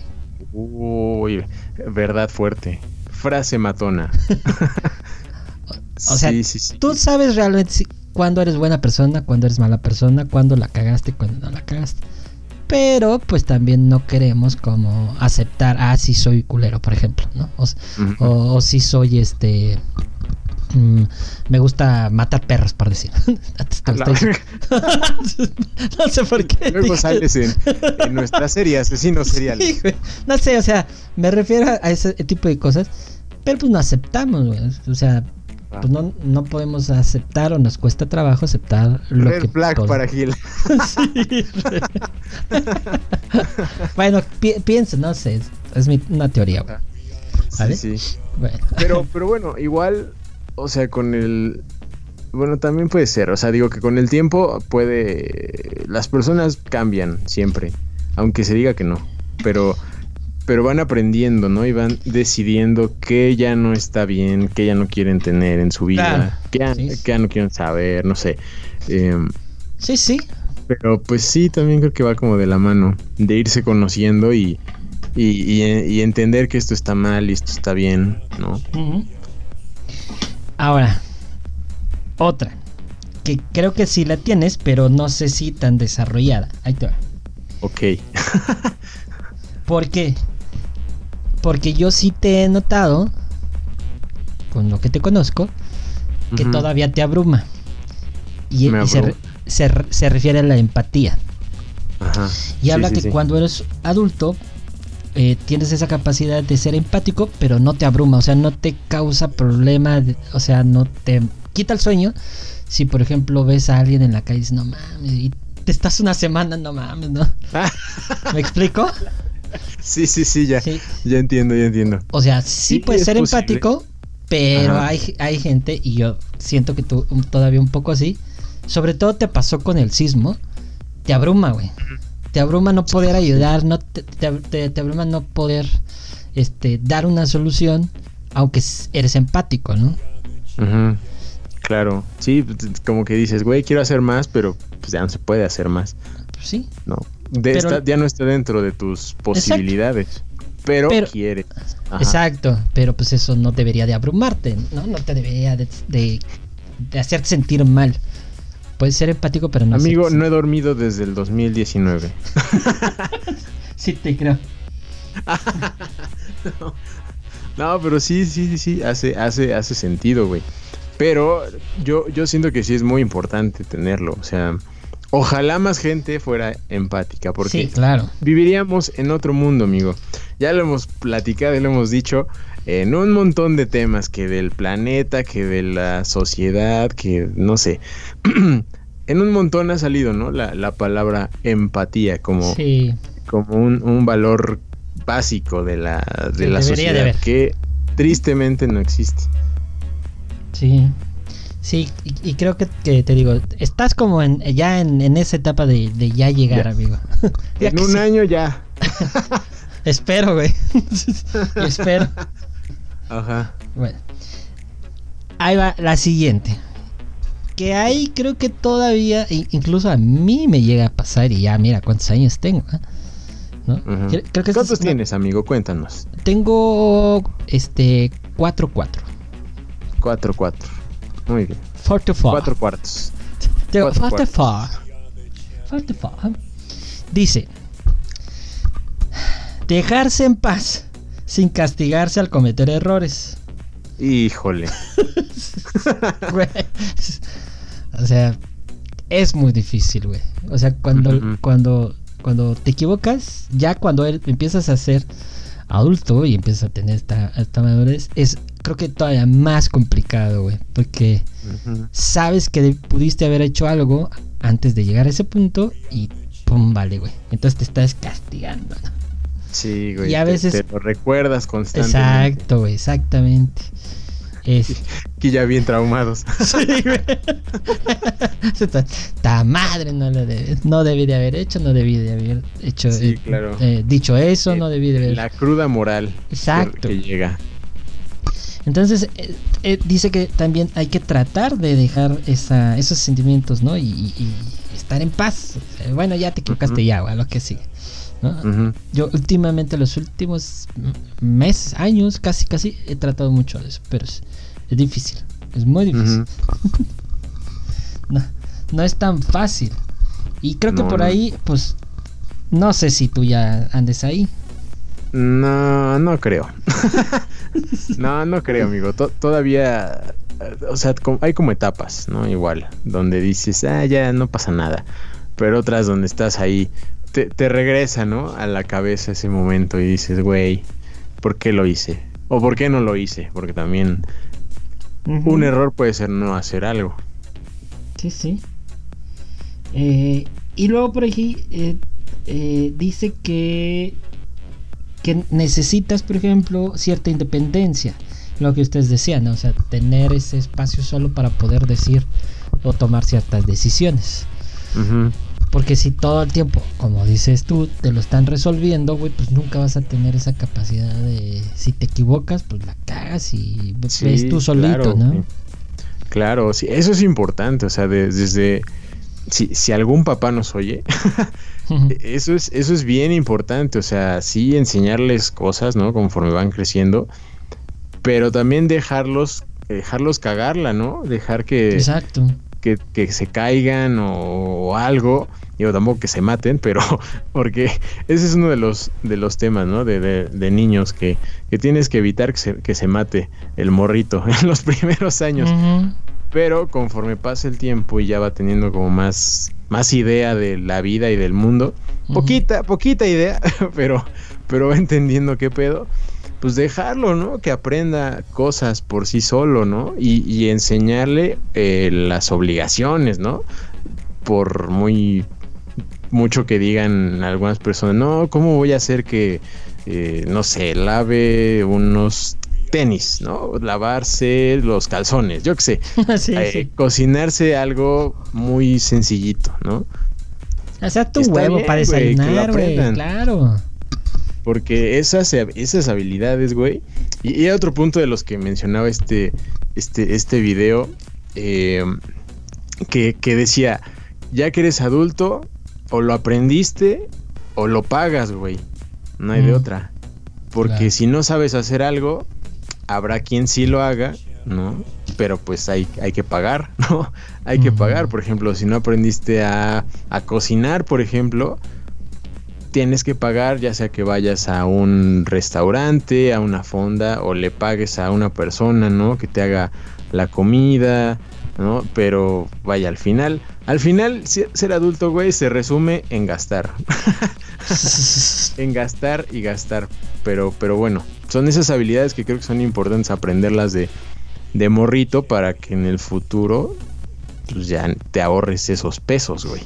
Uy, verdad fuerte. Frase matona. <laughs> O sea, sí, sí, sí. Tú sabes realmente cuándo eres buena persona, cuándo eres mala persona, cuándo la cagaste, cuándo no la cagaste. Pero pues también no queremos como aceptar, ah, sí soy culero, por ejemplo, ¿no? O, s- Ujú. o, o sí soy este... mm, me gusta matar perros, por decir. <laughs> <laughs> No sé por qué. Luego sales en, en nuestra serie <laughs> Asesino Serial. Sí. No sé, o sea, me refiero a ese tipo de cosas. Pero pues no aceptamos, güey. O sea. Pues no, no podemos aceptar o nos cuesta trabajo aceptar lo Red que flag todo- para Gil. <laughs> Sí, <laughs> bueno, pi- pienso, no sé, es, es mi- una teoría, güey. ¿Vale? Sí, sí. Bueno. Pero, <laughs> pero bueno, igual, o sea, con el... Bueno, también puede ser, o sea, digo que con el tiempo puede... Las personas cambian siempre, aunque se diga que no, pero, pero van aprendiendo, ¿no? Y van decidiendo qué ya no está bien, qué ya no quieren tener en su vida, Claro. qué, ya, Sí. qué ya no quieren saber, no sé. Em, Sí, sí. pero pues sí, también creo que va como de la mano, de irse conociendo y, y, y- y entender que esto está mal y esto está bien, ¿no? Ahora, otra. Que creo que sí la tienes, pero no sé si tan desarrollada. Ahí te va. Ok. <laughs> ¿Por qué? Porque yo sí te he notado, con lo que te conozco, que todavía te abruma. Y, se, se re- se refiere a la empatía. Ajá. Y Sí, habla sí, que sí. cuando eres adulto, eh, tienes esa capacidad de ser empático, pero no te abruma, o sea, no te causa problema, o sea, no te quita el sueño. Si, por ejemplo, ves a alguien en la calle y dices, no mames, y te estás una semana, no mames, ¿no? <laughs> ¿Me explico? Sí, sí, sí, ya. Sí. Ya entiendo, ya entiendo. O sea, sí, Sí, puedes es ser posible. empático, pero Ajá. hay, hay gente, y yo siento que tú todavía un poco así, sobre todo te pasó con el sismo, te abruma, güey. Te abruma no poder ayudar, no te, te, te- te abruma no poder este, dar una solución, aunque eres empático, ¿no? Claro. Sí, como que dices, güey, quiero hacer más, pero pues ya no se puede hacer más, Pues sí. ¿no? De Pero- esta- ya no está dentro de tus posibilidades. Pero, Pero- quieres. Ajá. Exacto, pero pues eso no debería de abrumarte, ¿no? No te debería de, de, de hacerte sentir mal. Puedes ser empático, pero no Amigo, no he dormido desde el 2019. <laughs> Sí, te creo. <laughs> No, pero sí, sí, sí, sí, hace, hace, hace sentido, güey. Pero yo, yo siento que sí es muy importante tenerlo. O sea, ojalá más gente fuera empática, porque Sí, claro. viviríamos en otro mundo, amigo. Ya lo hemos platicado y lo hemos dicho en un montón de temas, que del planeta, que de la sociedad, que no sé. <clears throat> en un montón ha salido, ¿no? La, la palabra empatía como, Sí, como un, un valor básico de la, de Sí, la de sociedad que tristemente no existe. sí. Sí, y, y creo que, que te digo, estás como en ya en, en esa etapa de, de ya llegar, Ya. amigo. <laughs> Ya en un sí. año ya. <laughs> Espero, güey. <laughs> Espero. Ajá. Bueno. Ahí va la siguiente. Que ahí creo que todavía, incluso a mí me llega a pasar y ya mira cuántos años tengo. ¿eh? ¿No? Ujú. Creo- creo que esta ¿Cuántos es tienes, amigo? Cuéntanos. Tengo este 4-4. 4-4. Muy bien. 44. 4 cuartos. Tengo Cuatro 44. 44. Dice: Dejarse en paz sin castigarse al cometer errores. Híjole. <laughs> O sea, es muy difícil, güey. O sea, cuando, cuando, cuando te equivocas, ya cuando él- empiezas a ser adulto y empiezas a tener esta, esta madurez, es creo que todavía más complicado, güey. Porque sabes que pudiste haber hecho algo antes de llegar a ese punto y pum, vale, güey. Entonces te estás castigando, ¿no? Sí, güey. Y a veces- Te, lo recuerdas constantemente. Exacto, güey, exactamente. Es... <laughs> Que ya bien traumados. <laughs> Sí, güey. <laughs> Está, ta madre, no lo debe, no debí de haber hecho, no debí de haber hecho, Sí, eh, claro. eh, dicho eso, Eh, no debí de haber. La cruda moral. que- Exacto. Que, llega. Entonces eh, eh, dice que también hay que tratar de dejar esa, esos sentimientos, ¿no? Y, estar en paz. Bueno, ya te equivocaste Ujú. ya, güey, a lo que sigue. ¿no? Yo últimamente, los últimos meses, años, casi, casi, he tratado mucho de eso, pero es, es difícil, es muy difícil. <laughs> No, no es tan fácil. Y creo que por no. ahí, pues, no sé si tú ya andes ahí. No, no creo. <laughs> no, no creo, amigo. To- todavía, eh, o sea, hay como etapas, ¿no? Igual, donde dices, ah, ya no pasa nada. Pero otras donde estás ahí, te, te regresa, ¿no? A la cabeza ese momento y dices, güey, ¿por qué lo hice? O ¿por qué no lo hice? Porque también un error puede ser no hacer algo. Sí, sí. Eh, y luego por aquí eh, eh, dice que, que necesitas, por ejemplo, cierta independencia. Lo que ustedes decían, ¿no? O sea, tener ese espacio solo para poder decir o tomar ciertas decisiones. Porque si todo el tiempo, como dices tú, te lo están resolviendo, güey, pues nunca vas a tener esa capacidad de, si te equivocas, pues la cagas y ves tú solito, claro, ¿no? Claro, sí, eso es importante, o sea, de- desde si, si algún papá nos oye, <laughs> eso es eso es bien importante, o sea, sí enseñarles cosas, ¿no? Conforme van creciendo, pero también dejarlos dejarlos cagarla, ¿no? Dejar que Exacto. que, que se caigan o, o algo. Digo, tampoco que se maten, pero <laughs> porque ese es uno de los, de los temas, ¿no? De, de- de niños que, que tienes que evitar que se, que se mate el morrito <laughs> en los primeros años. Pero conforme pasa el tiempo y ya va teniendo como más, más idea de la vida y del mundo, poquita, poquita idea, <laughs> pero, pero va entendiendo qué pedo, pues dejarlo, ¿no? Que aprenda cosas por sí solo, ¿no? Y, y enseñarle eh, las obligaciones, ¿no? Por muy mucho que digan algunas personas, no, ¿cómo voy a hacer que, eh, no sé, lave unos tenis, ¿no? Lavarse los calzones, yo qué sé. <laughs> sí, Eh, sí. cocinarse algo muy sencillito, ¿no? Sea, tu está huevo bien, para desayunar, güey. Claro. Porque esas, esas habilidades, güey. Y, y otro punto de los que mencionaba este, este, este video, eh, que, que decía, ya que eres adulto, o lo aprendiste o lo pagas, güey. No hay de Mm. otra. Porque Claro. si no sabes hacer algo, habrá quien sí lo haga, ¿no? Pero pues hay, hay que pagar, <laughs> ¿no? Hay que pagar, por ejemplo, si no aprendiste a, a cocinar, por ejemplo, tienes que pagar, ya sea que vayas a un restaurante, a una fonda, o le pagues a una persona, ¿no? Que te haga la comida, ¿no? Pero vaya, al final, al final, ser adulto, güey, se resume en gastar. <laughs> <laughs> en gastar y gastar. Pero, pero bueno, son esas habilidades que creo que son importantes aprenderlas de, de morrito para que en el futuro, pues ya te ahorres esos pesos, güey.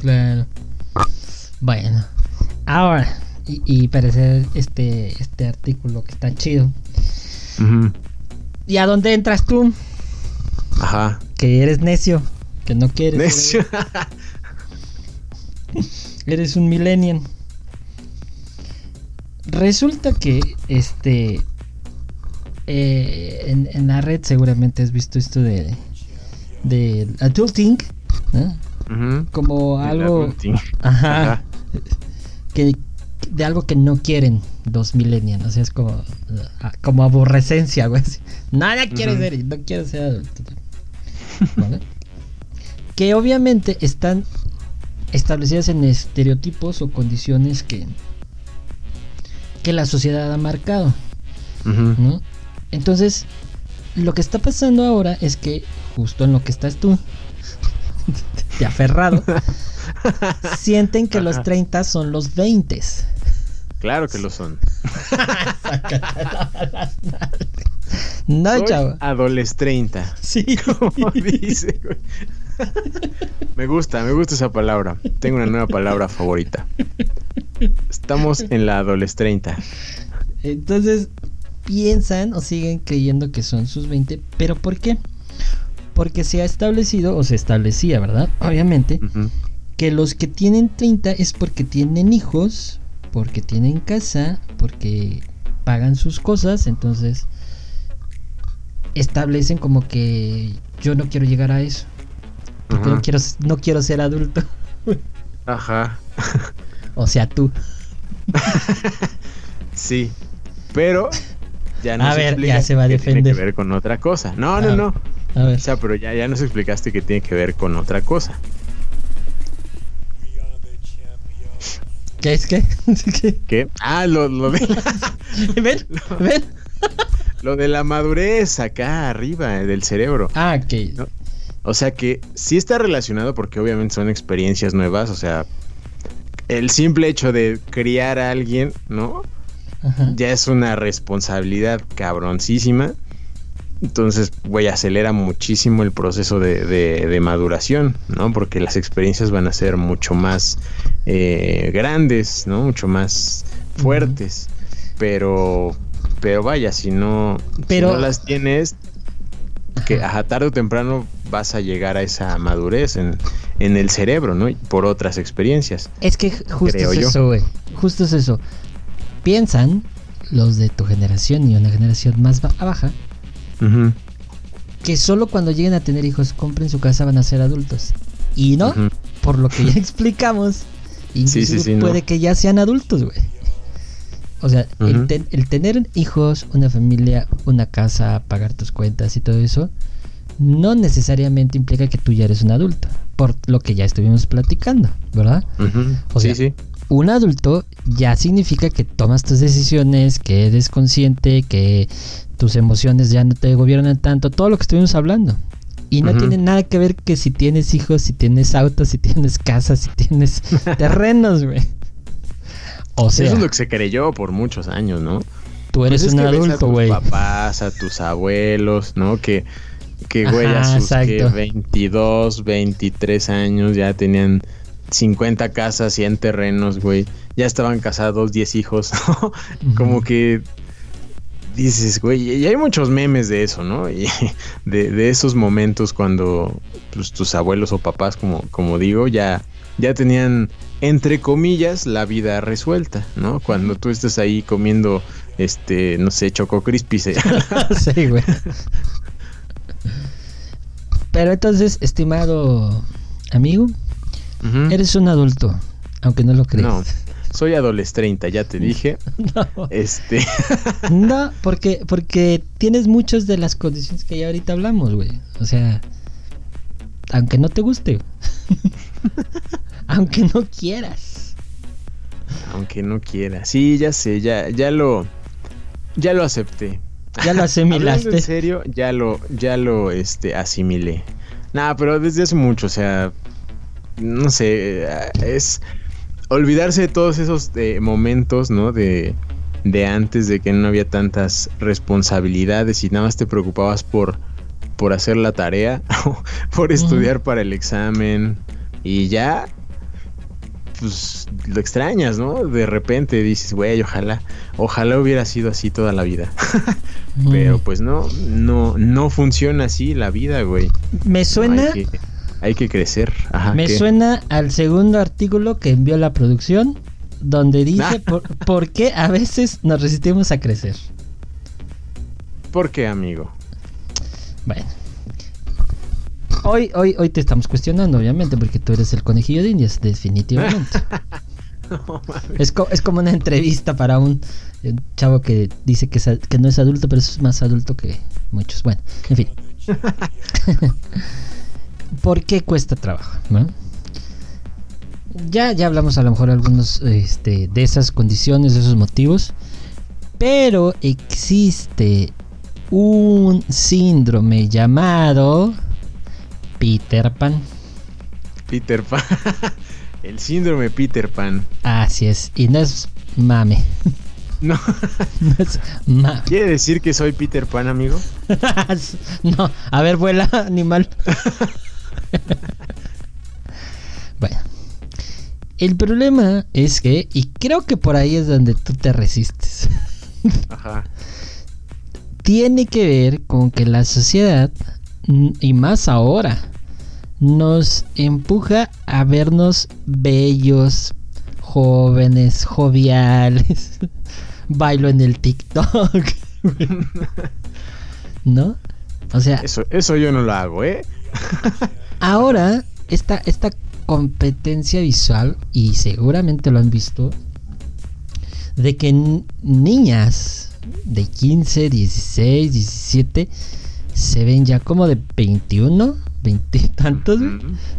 Claro. Bueno. Ahora, y, y para hacer este, este artículo que está chido. ¿Y a dónde entras tú? Ajá. Que eres necio. Que no quieres. Necio. Eres un millennial. Resulta que este eh, en, en la red seguramente has visto esto de de adulting, como algo adulting. <laughs> ajá, Ajá. que de algo que no quieren los millennials, o sea, es como ah, como aborrecencia, güey. Nada quiero Ujú. ser, no quiero ser adulto. ¿Vale? que obviamente están establecidas en estereotipos o condiciones que que la sociedad ha marcado. ¿no? Entonces, lo que está pasando ahora es que justo en lo que estás tú, <laughs> de aferrado, <laughs> sienten que los Ajá. 30 son los 20. Claro que lo son. <laughs> No, Soy chavo. Adoles 30. Sí. Como dice, güey. Me gusta, me gusta esa palabra. Tengo una nueva palabra favorita. Estamos en la Adoles 30. Entonces, piensan o siguen creyendo que son sus 20. ¿Pero por qué? Porque se ha establecido, o se establecía, ¿verdad? Obviamente, que los que tienen 30 es porque tienen hijos, porque tienen casa, porque pagan sus cosas, entonces establecen como que yo no quiero llegar a eso, porque Ajá. no quiero no quiero ser adulto, Ajá. o sea, tú. <laughs> Sí. Pero ya no A ver, ya se va a que Tiene defender. que ver con otra cosa. No, no, no. A ver, O sea, pero ya, ya nos explicaste que tiene que ver con otra cosa. ¿qué es qué? <laughs> ¿Qué? ¿Qué? Ah, lo, lo de, <laughs> ven, ven. lo de la madurez acá arriba del cerebro. Ah, ok. No. O sea que sí está relacionado porque obviamente son experiencias nuevas. O sea, el simple hecho de criar a alguien, ¿no? Ajá. Ya es una responsabilidad cabroncísima. Entonces, güey, acelera muchísimo el proceso de, de- de maduración, ¿no? Porque las experiencias van a ser mucho más eh, grandes, ¿no? Mucho más fuertes. Pero, pero vaya, si no, si no las tienes, que ajá, tarde o temprano vas a llegar a esa madurez en, en el cerebro, ¿no? Por otras experiencias. Es que justo es eso, güey. Justo es eso. Piensan los de tu generación y una generación más ba- baja que solo cuando lleguen a tener hijos, compren su casa, van a ser adultos. Y no, por lo que ya <laughs> explicamos, inclusive sí, sí, no. puede que ya sean adultos, güey. O sea, el, ten- el tener hijos, una familia, una casa, pagar tus cuentas y todo eso, no necesariamente implica que tú ya eres un adulto, por lo que ya estuvimos platicando, ¿verdad? O sí, sea, sí. un adulto ya significa que tomas tus decisiones, que eres consciente, que tus emociones ya no te gobiernan tanto, todo lo que estuvimos hablando. Y no tiene nada que ver que si tienes hijos, si tienes autos, si tienes casas, si tienes <laughs> terrenos, güey. O sea, Eso es lo que se creyó por muchos años, ¿no? tú eres Pues es un que ves a adulto, tus güey. papás, a tus abuelos, ¿no? Que, que güey, a Ajá, sus que exacto. 22, 23 años ya tenían 50 casas, 100 terrenos, güey. Ya estaban casados, 10 hijos. <laughs> Como que dices, güey, y hay muchos memes de eso, ¿no? Y <laughs> de, de esos momentos cuando pues, tus abuelos o papás, como, como digo, ya, ya tenían, entre comillas, la vida resuelta, ¿no? Cuando tú estás ahí comiendo, este, no sé, choco crispy. se- <laughs> sí, güey. Pero entonces, estimado amigo, eres un adulto, aunque no lo creas. No, soy adolescente 30, ya te dije. <laughs> No. Este, <laughs> No, <laughs> porque, porque tienes muchas de las condiciones que ya ahorita hablamos, güey. O sea, aunque no te guste. aunque no quieras. aunque no quiera. Sí, ya sé, ya, ya lo, ya lo acepté. Ya lo asimilaste. en serio, ya lo, ya lo, este, asimilé. Nah, pero desde hace mucho, o sea, no sé, eh, es olvidarse de todos esos eh, momentos, ¿no? De, de antes, de que no había tantas responsabilidades y nada más te preocupabas por, por hacer la tarea, <laughs> por estudiar para el examen y ya, pues lo extrañas, ¿no? De repente dices, güey, ojalá, ojalá hubiera sido así toda la vida. <laughs> Mm. Pero pues no, no, no funciona así la vida, güey. me No, suena, hay, que, hay que crecer. Ajá, me ¿qué? suena al segundo artículo que envió la producción, donde dice <laughs> por, por qué a veces nos resistimos a crecer. ¿Por qué, amigo? Bueno. Hoy, hoy, hoy te estamos cuestionando, obviamente, porque tú eres el conejillo de indias, definitivamente. <laughs> Es, co- es como una entrevista para un, un chavo que dice que, que no es adulto, pero es más adulto que muchos. Bueno, en fin. <laughs> ¿Por qué cuesta trabajo? no? Ya, ya hablamos a lo mejor algunos este, de esas condiciones, de esos motivos. Pero existe un síndrome llamado Peter Pan. Peter Pan. <laughs> El síndrome Peter Pan. Así es, y no es mame. <laughs> No, <laughs> No es ma- ¿quiere decir que soy Peter Pan, amigo? no, a ver, vuela, animal. bueno. El problema es que, y creo que por ahí es donde tú te resistes, Ajá. tiene que ver con que la sociedad, y más ahora, nos empuja a vernos bellos, jóvenes, joviales. <laughs> Bailo en el TikTok. <laughs> ¿No? O sea, Eso, eso yo no lo hago, ¿eh? <laughs> ahora esta, esta competencia visual, y seguramente lo han visto, de que niñas de 15, 16, 17 se ven ya como de 21, 20 y tantos.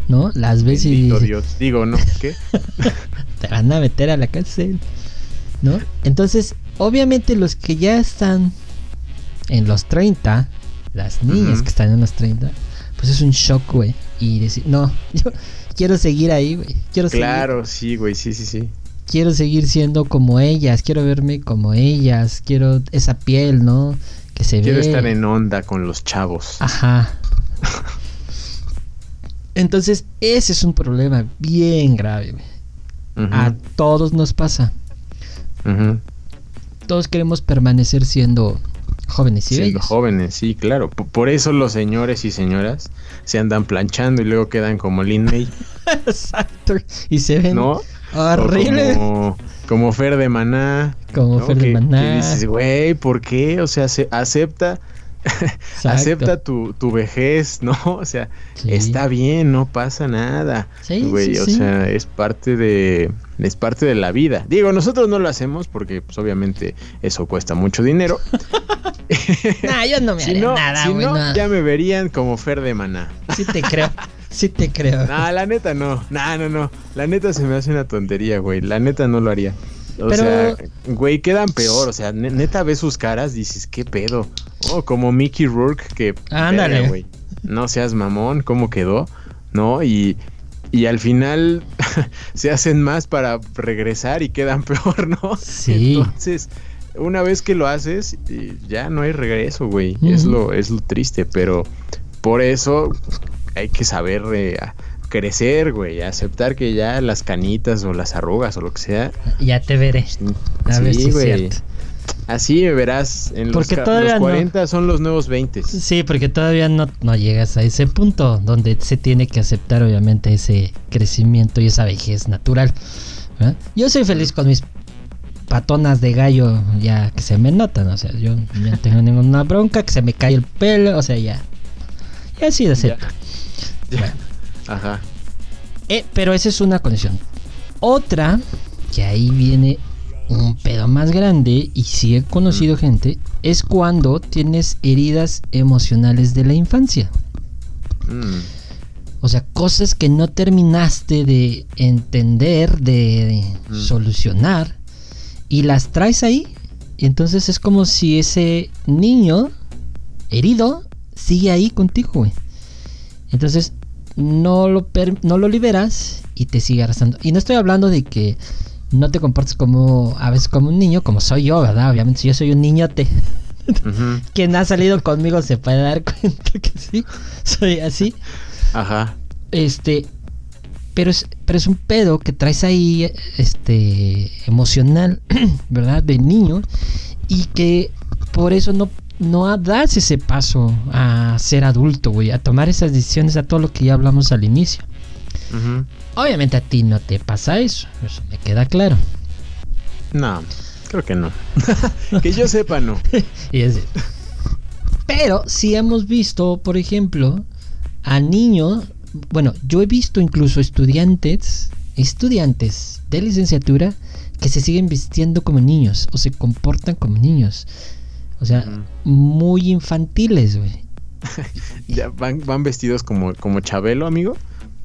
¿no? Las ves y Bendito dices, Dios. Digo, ¿no? <laughs> ¿Qué? te van a meter a la cárcel, ¿no? Entonces, obviamente los que ya están en los 30, las niñas que están en los 30, pues es un shock, güey. Y decir, no, <laughs> yo quiero seguir ahí, güey. Quiero seguir, Claro, sí, güey, sí, sí, sí. quiero seguir siendo como ellas, quiero verme como ellas, quiero esa piel, ¿no? Que se Quiero ve. estar en onda con los chavos. Ajá. Entonces, ese es un problema bien grave, A todos nos pasa. Todos queremos permanecer siendo jóvenes y Siendo bellos. jóvenes, sí, claro. P- Por eso los señores y señoras se andan planchando y luego quedan como Lin May, <laughs> Exacto. Y se ven ¿no? horrible. O como, como Fer de Maná. Como ¿no? Fer de Maná. Que dices, güey, ¿por qué? O sea, se- acepta, <laughs> acepta tu, tu vejez, ¿no? O sea, Sí. está bien, no pasa nada. Sí, Güey, sí, o sí. sea, es parte de es parte de la vida. Digo, nosotros no lo hacemos porque pues obviamente eso cuesta mucho dinero. <laughs> Nah, yo no me <laughs> si haré no, nada, si no. ya me verían como Fer de Maná. Sí te creo. Sí te creo. Nah, la neta no. Nah, no, no. La neta se me hace una tontería, güey. La neta no lo haría. O Pero- sea, güey, quedan peor. O sea, ne- neta ves sus caras, dices, ¿qué pedo? Oh, como Mickey Rourke, que. Ándale. verga, güey. No seas mamón, ¿cómo quedó? ¿No? Y. Y al final <laughs> se hacen más para regresar y quedan <laughs> peor, ¿no? Sí. Entonces, una vez que lo haces, ya no hay regreso, güey. Es lo, es lo triste, pero por eso hay que saber eh, crecer, güey, aceptar que ya las canitas o las arrugas o lo que sea. Ya te veré. A ver si Sí, es güey. cierto. Así me verás. En los, los no. 40 son los nuevos 20. Sí, porque todavía no, no llegas a ese punto donde se tiene que aceptar obviamente ese crecimiento y esa vejez natural. ¿verdad? Yo soy feliz con mis patonas de gallo ya que se me notan, o sea, yo no tengo ninguna bronca, que se me cae el pelo, o sea, ya. Ya sí acepto. <laughs> Ajá. Eh, pero esa es una condición. Otra, que ahí viene un pedo más grande, y sí he conocido gente, es cuando tienes heridas emocionales de la infancia. Mm, O sea, cosas que no terminaste de entender, de Mm. solucionar, y las traes ahí. Y entonces es como si ese niño herido sigue ahí contigo, güey. Entonces no lo, no lo liberas y te sigue arrastrando. Y no estoy hablando de que no te comportes como a veces como un niño, como soy yo, ¿verdad? Obviamente, si yo soy un niñote. ujú, <laughs> Quien ha salido conmigo se puede dar cuenta que sí, soy así. Ajá. Este, pero es, pero es un pedo que traes ahí, este, emocional, <clears throat> ¿verdad? De niño y que por eso no, no das ese paso a ser adulto, güey, a tomar esas decisiones, a todo lo que ya hablamos al inicio. Obviamente a ti no te pasa eso, eso me queda claro. No, creo que no. <laughs> que yo sepa, no. Y es- Pero si hemos visto, por ejemplo, a niños, bueno, yo he visto incluso estudiantes, estudiantes de licenciatura que se siguen vistiendo como niños o se comportan como niños. O sea, muy infantiles, güey. <laughs> Ya van, van vestidos como, como Chabelo, amigo.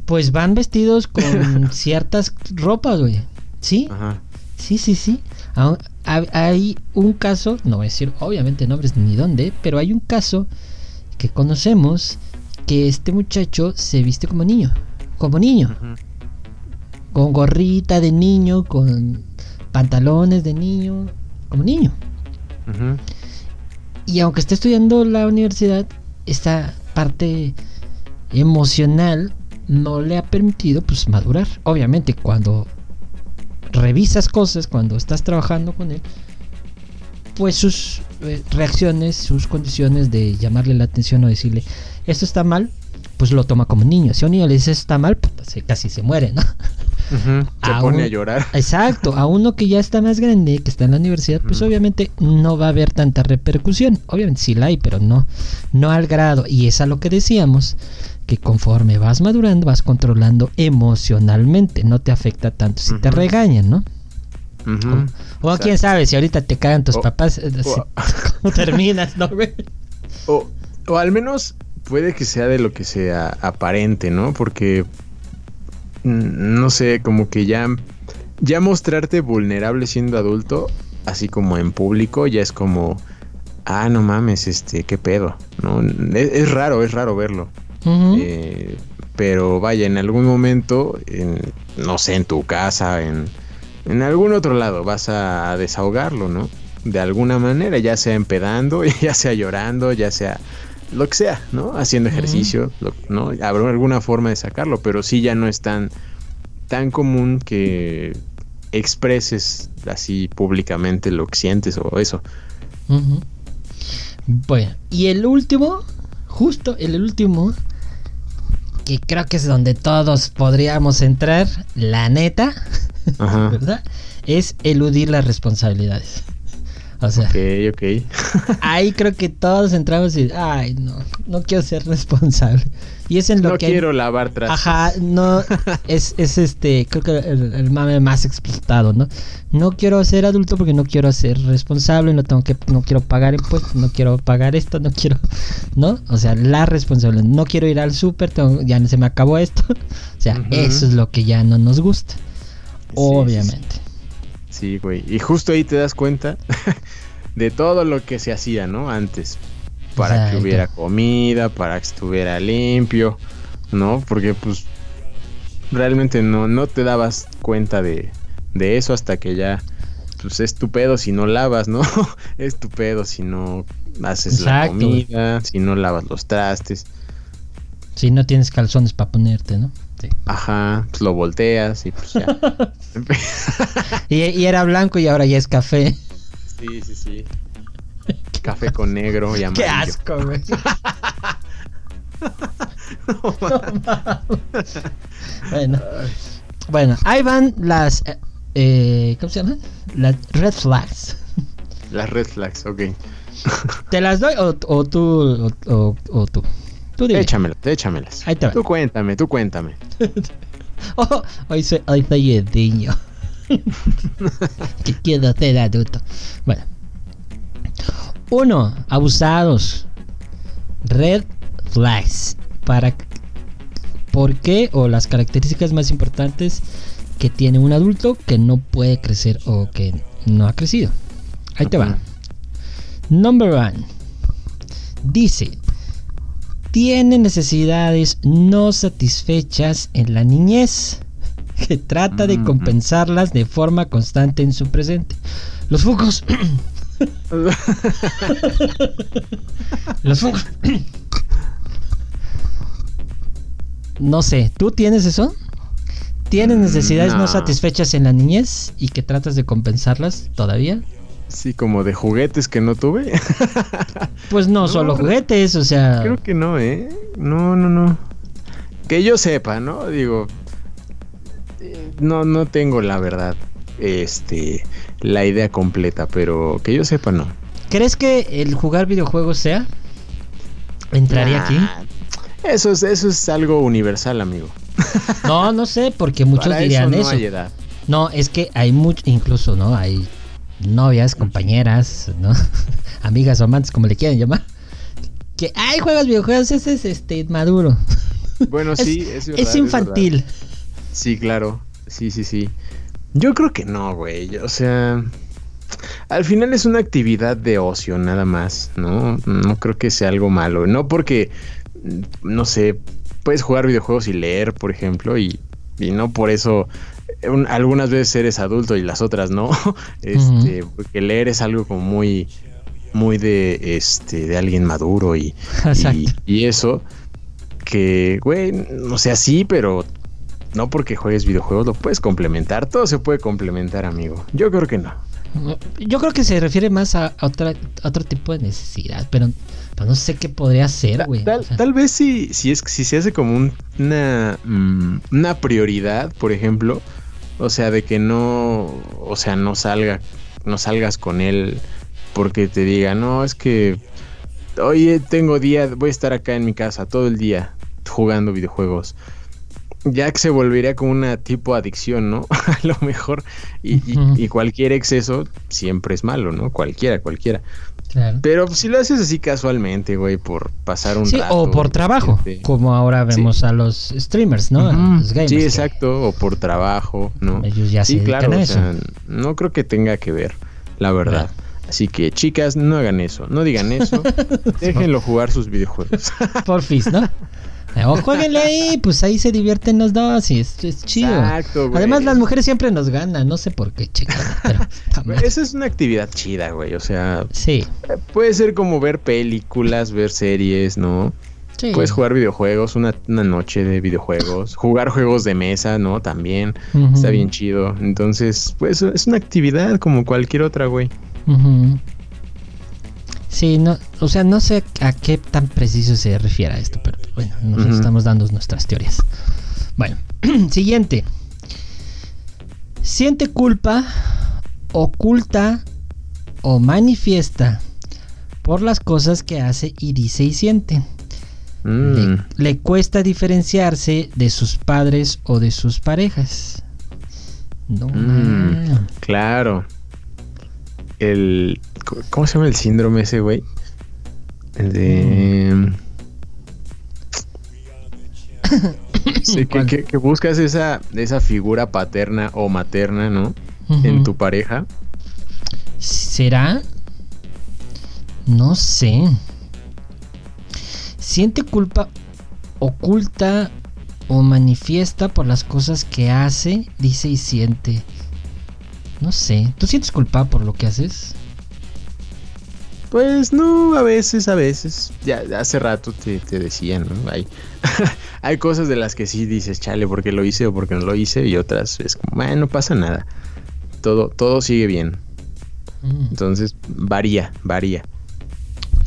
Pues van vestidos con <laughs> ciertas ropas, güey. ¿Sí? Ajá. Sí, sí, sí. Hay un caso, no voy a decir obviamente nombres ni dónde, pero hay un caso que conocemos que este muchacho se viste como niño, como niño, con gorrita de niño, con pantalones de niño como niño. Ujú. Y aunque esté estudiando la universidad, esta parte emocional no le ha permitido pues madurar. Obviamente cuando revisas cosas, cuando estás trabajando con él, pues sus eh, reacciones, sus condiciones de llamarle la atención o decirle esto está mal, pues lo toma como niño. Si a un niño le dice esto está mal, puta, se- casi se muere, ¿no? <laughs> Ujú. Se A pone un- a llorar. <laughs> Exacto, a uno que ya está más grande, que está en la universidad, pues obviamente no va a haber tanta repercusión. Obviamente sí la hay, pero no, no al grado. Y es a lo que decíamos, que conforme vas madurando, vas controlando emocionalmente, no te afecta tanto si te regañan, ¿no? O quién sabe, si ahorita te cagan tus O- papás, eh, o- <laughs> ¿cómo terminas, no? <laughs> O, o al menos puede que sea de lo que sea aparente, ¿no? Porque, no sé, como que ya, ya mostrarte vulnerable siendo adulto, así como en público, ya es como, ah, no mames, este, qué pedo, ¿no? Es, es raro, es raro verlo. Eh, pero vaya, en algún momento, en, no sé, en tu casa, en, en algún otro lado, vas a desahogarlo, ¿no? De alguna manera, ya sea empedando, <laughs> ya sea llorando, ya sea lo que sea, ¿no? Haciendo ejercicio, lo- ¿no? Habrá alguna forma de sacarlo, pero sí ya no es tan, tan común que expreses así públicamente lo que sientes o eso. Bueno, y el último, justo el último, que creo que es donde todos podríamos entrar, la neta, Ajá. <laughs> ¿verdad? Es eludir las responsabilidades. O sea, Ok, ok. <laughs> ahí creo que todos entramos y, ay, no, no quiero ser responsable. Y es en lo no que... quiero lavar trastes. Ajá, no, es, es este, creo que el, el mame más explicitado, ¿no? No quiero ser adulto porque no quiero ser responsable, no tengo que, no quiero pagar impuestos, no quiero pagar esto, no quiero, ¿no? O sea, la responsabilidad, no quiero ir al súper, ya no se me acabó esto, o sea, Ujú. eso es lo que ya no nos gusta, sí, obviamente. Sí, güey. Y justo ahí te das cuenta <laughs> de todo lo que se hacía, ¿no? Antes. Para Exacto. que hubiera comida, para que estuviera limpio, ¿no? Porque pues realmente no, no te dabas cuenta de, de eso hasta que ya, pues es tu pedo si no lavas, ¿no? <laughs> es tu pedo si no haces la Exacto, comida, si no lavas los trastes. Si no tienes calzones para ponerte, ¿no? Sí. Ajá, pues lo volteas y pues ya. <laughs> Y, y era blanco y ahora ya es café. sí, sí, sí. Café con negro y amarillo. Qué asco, güey. <laughs> bueno, bueno, ahí van las, eh, eh, ¿cómo se llaman? Las red flags. Las red flags, ok. ¿Te las doy o, o tú o, o- o tú? Tú dime. Échamelas, échamelas. Ahí te va. Tú cuéntame, tú cuéntame. <laughs> Oh, hoy soy, hoy soy el niño. <laughs> que quiero ser adulto. Bueno. Uno, abusados. Red flags. Para ¿Por qué? O las características más importantes que tiene un adulto que no puede crecer o que no ha crecido. Ahí te va. Number one. Dice, tiene necesidades no satisfechas en la niñez, que trata de compensarlas de forma constante en su presente. Los focos. Los focos. no sé, ¿tú tienes eso? ¿Tienes necesidades no. no. satisfechas en la niñez y que tratas de compensarlas todavía? Sí, como de juguetes que no tuve. <laughs> Pues no, No, solo re- juguetes, o sea... Creo que no, ¿eh? No, no, no. Que yo sepa, ¿no? Digo, eh, no, no tengo la verdad, este, la idea completa, pero que yo sepa, no. ¿Crees que el jugar videojuegos sea? ¿Entraría aquí? Eso es, eso es algo universal, amigo. No, no sé, porque muchos Para dirían eso eso. no hay edad. No, es que hay mucho, incluso, ¿no? Hay novias, compañeras, ¿no? <laughs> Amigas o amantes, como le quieran llamar. Que, ay, juegas videojuegos, ese es este maduro. Bueno, <laughs> sí, es, verdad, es infantil. Sí, claro. Sí, sí, sí. Yo creo que no, güey. O sea, al final es una actividad de ocio nada más, ¿no? No creo que sea algo malo. No porque, no sé, puedes jugar videojuegos y leer, por ejemplo, y, y no por eso un- algunas veces eres adulto y las otras no. <laughs> Este, porque leer es algo como muy, muy de, este, de alguien maduro y, Exacto. y, y eso. Que, güey, o sea, sí, pero no porque juegues videojuegos lo puedes complementar. Todo se puede complementar, amigo. Yo creo que no. Yo creo que se refiere más a, a otra, a otro tipo de necesidad, pero, pero no sé qué podría ser, güey. Tal, O sea, tal vez si, si, es, si se hace como un- una, mm, una prioridad, por ejemplo, o sea, de que no, o sea, no salga, no salgas con él porque te diga, no, es que, oye, tengo día, voy a estar acá en mi casa todo el día jugando videojuegos. Ya que se volvería como una tipo adicción, ¿no? <laughs> A lo mejor. Y, y- y cualquier exceso siempre es malo, ¿no? Cualquiera, cualquiera. Claro. Pero si lo haces así casualmente, güey, por pasar un Sí, rato. o por trabajo, este, como ahora vemos a los streamers, ¿no? Los gamers sí, que exacto, o por trabajo, ¿no? Ellos ya sí, se claro, o sea, no creo que tenga que ver, la verdad. Así que, chicas, no hagan eso, no digan eso, <laughs> déjenlo jugar sus videojuegos. Porfis, ¿no? <laughs> O jueguenle ahí, pues ahí se divierten los dos y es, es chido. Exacto, güey. Además, las mujeres siempre nos ganan, no sé por qué, pero <laughs> mal. Esa es una actividad chida, güey, o sea, Sí, puede ser como ver películas, ver series, ¿no? sí. Puedes jugar videojuegos, una, una noche de videojuegos, jugar juegos de mesa, ¿no? También. Está bien chido. Entonces, pues es una actividad como cualquier otra, güey. ujú. Sí, no, o sea, no sé a qué tan preciso se refiere a esto, pero bueno, nos estamos dando nuestras teorías. Bueno, <clears throat> siguiente. Siente culpa, oculta o manifiesta por las cosas que hace y dice y siente. Mm, Le, le cuesta diferenciarse de sus padres o de sus parejas. No, Mm. claro. El. ¿cómo- ¿Cómo se llama el síndrome ese, güey? El de. Sí, que, ¿Cuál? que- que buscas esa, esa figura paterna o materna, ¿no? En tu pareja. ¿Será? No sé. Siente culpa oculta o manifiesta por las cosas que hace, dice y siente. No sé. ¿Tú sientes culpa por lo que haces? Pues no, a veces, a veces. Ya hace rato te, te decían, ¿no? Hay, <laughs> hay cosas de las que sí dices, chale, porque lo hice o porque no lo hice, y otras es como, "Ah, no pasa nada. Todo, todo sigue bien. Mm. Entonces, varía, varía.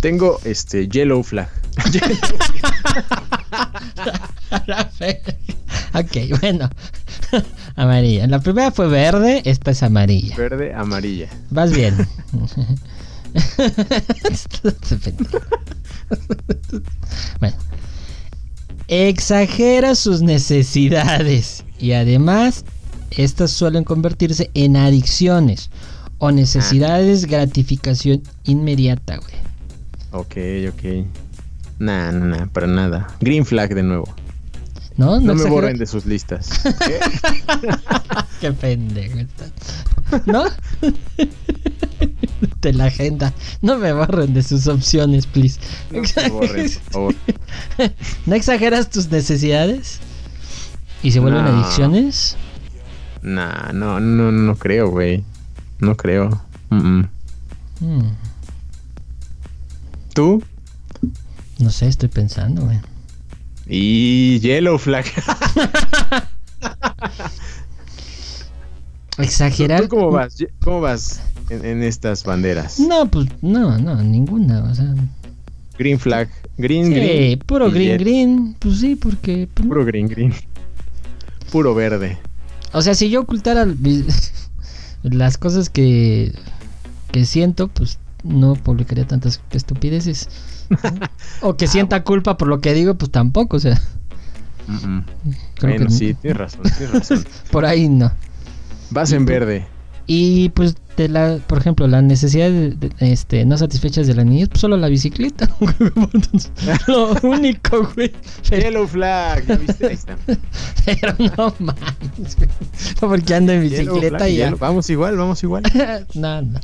Tengo este Yellow Flag. <laughs> <laughs> ok, bueno. Amarilla. La primera fue verde, esta es amarilla. Verde, amarilla. Vas bien. <laughs> <laughs> Bueno. Exagera sus necesidades y además estas suelen convertirse en adicciones o necesidades gratificación inmediata, güey. Ok, ok. Nah, nah, nah, para nada. Green Flag de nuevo. ¿No? No, me borren de sus listas. ¿Qué? <laughs> Qué pendejo estás. ¿No? <laughs> de la agenda. No me borren de sus opciones, please. No me borren, por favor. <laughs> ¿No exageras tus necesidades? ¿Y se vuelven No. adicciones? Nah, no, no, no creo, güey. No creo. Mm, ¿Tú? no sé, estoy pensando, güey. Y Yellow Flag. <laughs> Exagerar. ¿Tú cómo vas? ¿Cómo vas en, en estas banderas? No, pues no, no, ninguna. O sea, Green Flag. Green, sí, green. puro green, green. Pues sí, porque. pues, Puro green, green. Puro verde. O sea, si yo ocultara <laughs> las cosas que, que siento, pues no publicaría tantas estupideces. O que sienta culpa por lo que digo, pues tampoco, o sea, creo Bueno, que sí, tienes razón, tienes razón. <laughs> por ahí no. Vas en verde. Y pues de la, por ejemplo, la necesidad de, de- este, no satisfechas de la niña, pues solo la bicicleta. <laughs> <laughs> Lo único, güey. <laughs> Yellow Flag. ¿ya viste? Ahí está. pero no mames, güey. No, porque ando en bicicleta Flag, y ya. Vamos igual, vamos igual. no, no.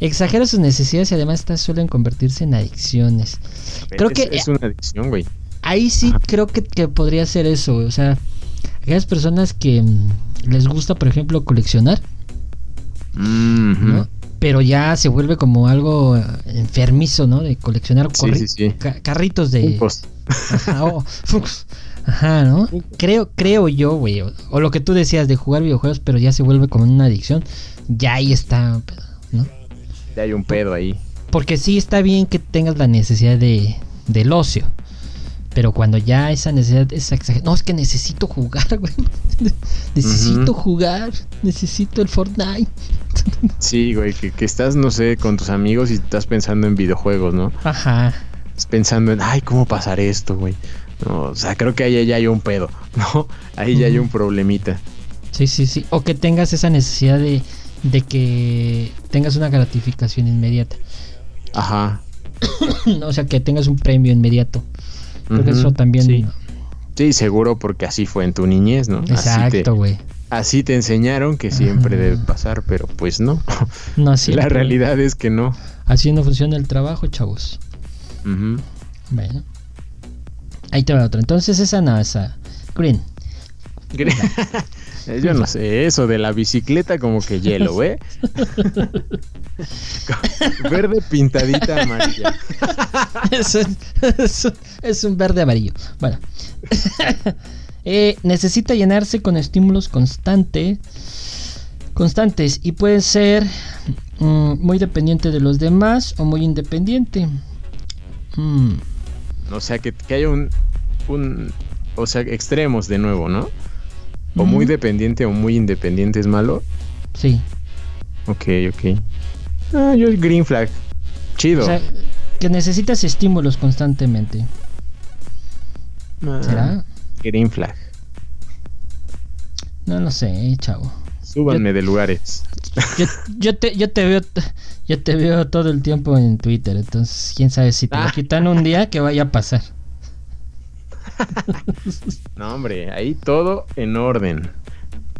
Exagera sus necesidades y además estas suelen convertirse en adicciones. Creo es, que- es una adicción, güey. Ahí sí creo que, que podría ser eso, güey. O sea, aquellas personas que mm, les gusta, por ejemplo, coleccionar, Mm. Pero ya se vuelve como algo enfermizo, ¿no? De coleccionar Sí, corri- sí, sí. ca- carritos de... Ajá, o- Funkos. Ajá, ¿no? Creo, creo yo, güey. O, o lo que tú decías de jugar videojuegos, pero ya se vuelve como una adicción. Ya ahí está, ¿no? Ya hay un pedo ahí. Porque sí está bien que tengas la necesidad de, del ocio. Pero cuando ya esa necesidad es exagerada. No, es que necesito jugar, <laughs> güey. necesito jugar. Necesito el Fortnite. <laughs> Sí, güey, que, que estás, no sé, con tus amigos y estás pensando en videojuegos, ¿no? Ajá. Estás pensando en, ay, ¿cómo pasar esto, güey? No, o sea, creo que ahí ya hay un pedo, <laughs> ¿no? Ahí ya hay un problemita. Sí, sí, sí. O que tengas esa necesidad de, de que tengas una gratificación inmediata. Ajá. <coughs> o sea, que tengas un premio inmediato. Creo que eso también. Sí. Sí, seguro porque así fue en tu niñez, ¿no? Exacto, güey. así te enseñaron que siempre debe pasar, pero pues no. No, así. La realidad es que no. Así no funciona el trabajo, chavos. Bueno. Ahí te va otra. Entonces esa no, esa. Green. <laughs> Yo no sé, eso de la bicicleta como que hielo, ¿eh? <laughs> Verde pintadita amarilla. es, un, es un- es un verde amarillo. Bueno. <laughs> Eh, necesita llenarse con estímulos constante, constantes y puede ser mm, muy dependiente de los demás o muy independiente. Mm, O sea, que, que haya un, un... O sea, extremos de nuevo, ¿no? O muy dependiente o muy independiente es malo. sí. Ok, ok. Ah, yo el green flag. Chido. O sea, que necesitas estímulos constantemente. Ah, ¿Será? Green flag. No lo sé, chavo. Súbanme de lugares. Yo, yo te, yo te veo yo te veo todo el tiempo en Twitter, entonces quién sabe si te lo Ah. quitan un día que vaya a pasar. <laughs> No, hombre, ahí todo en orden.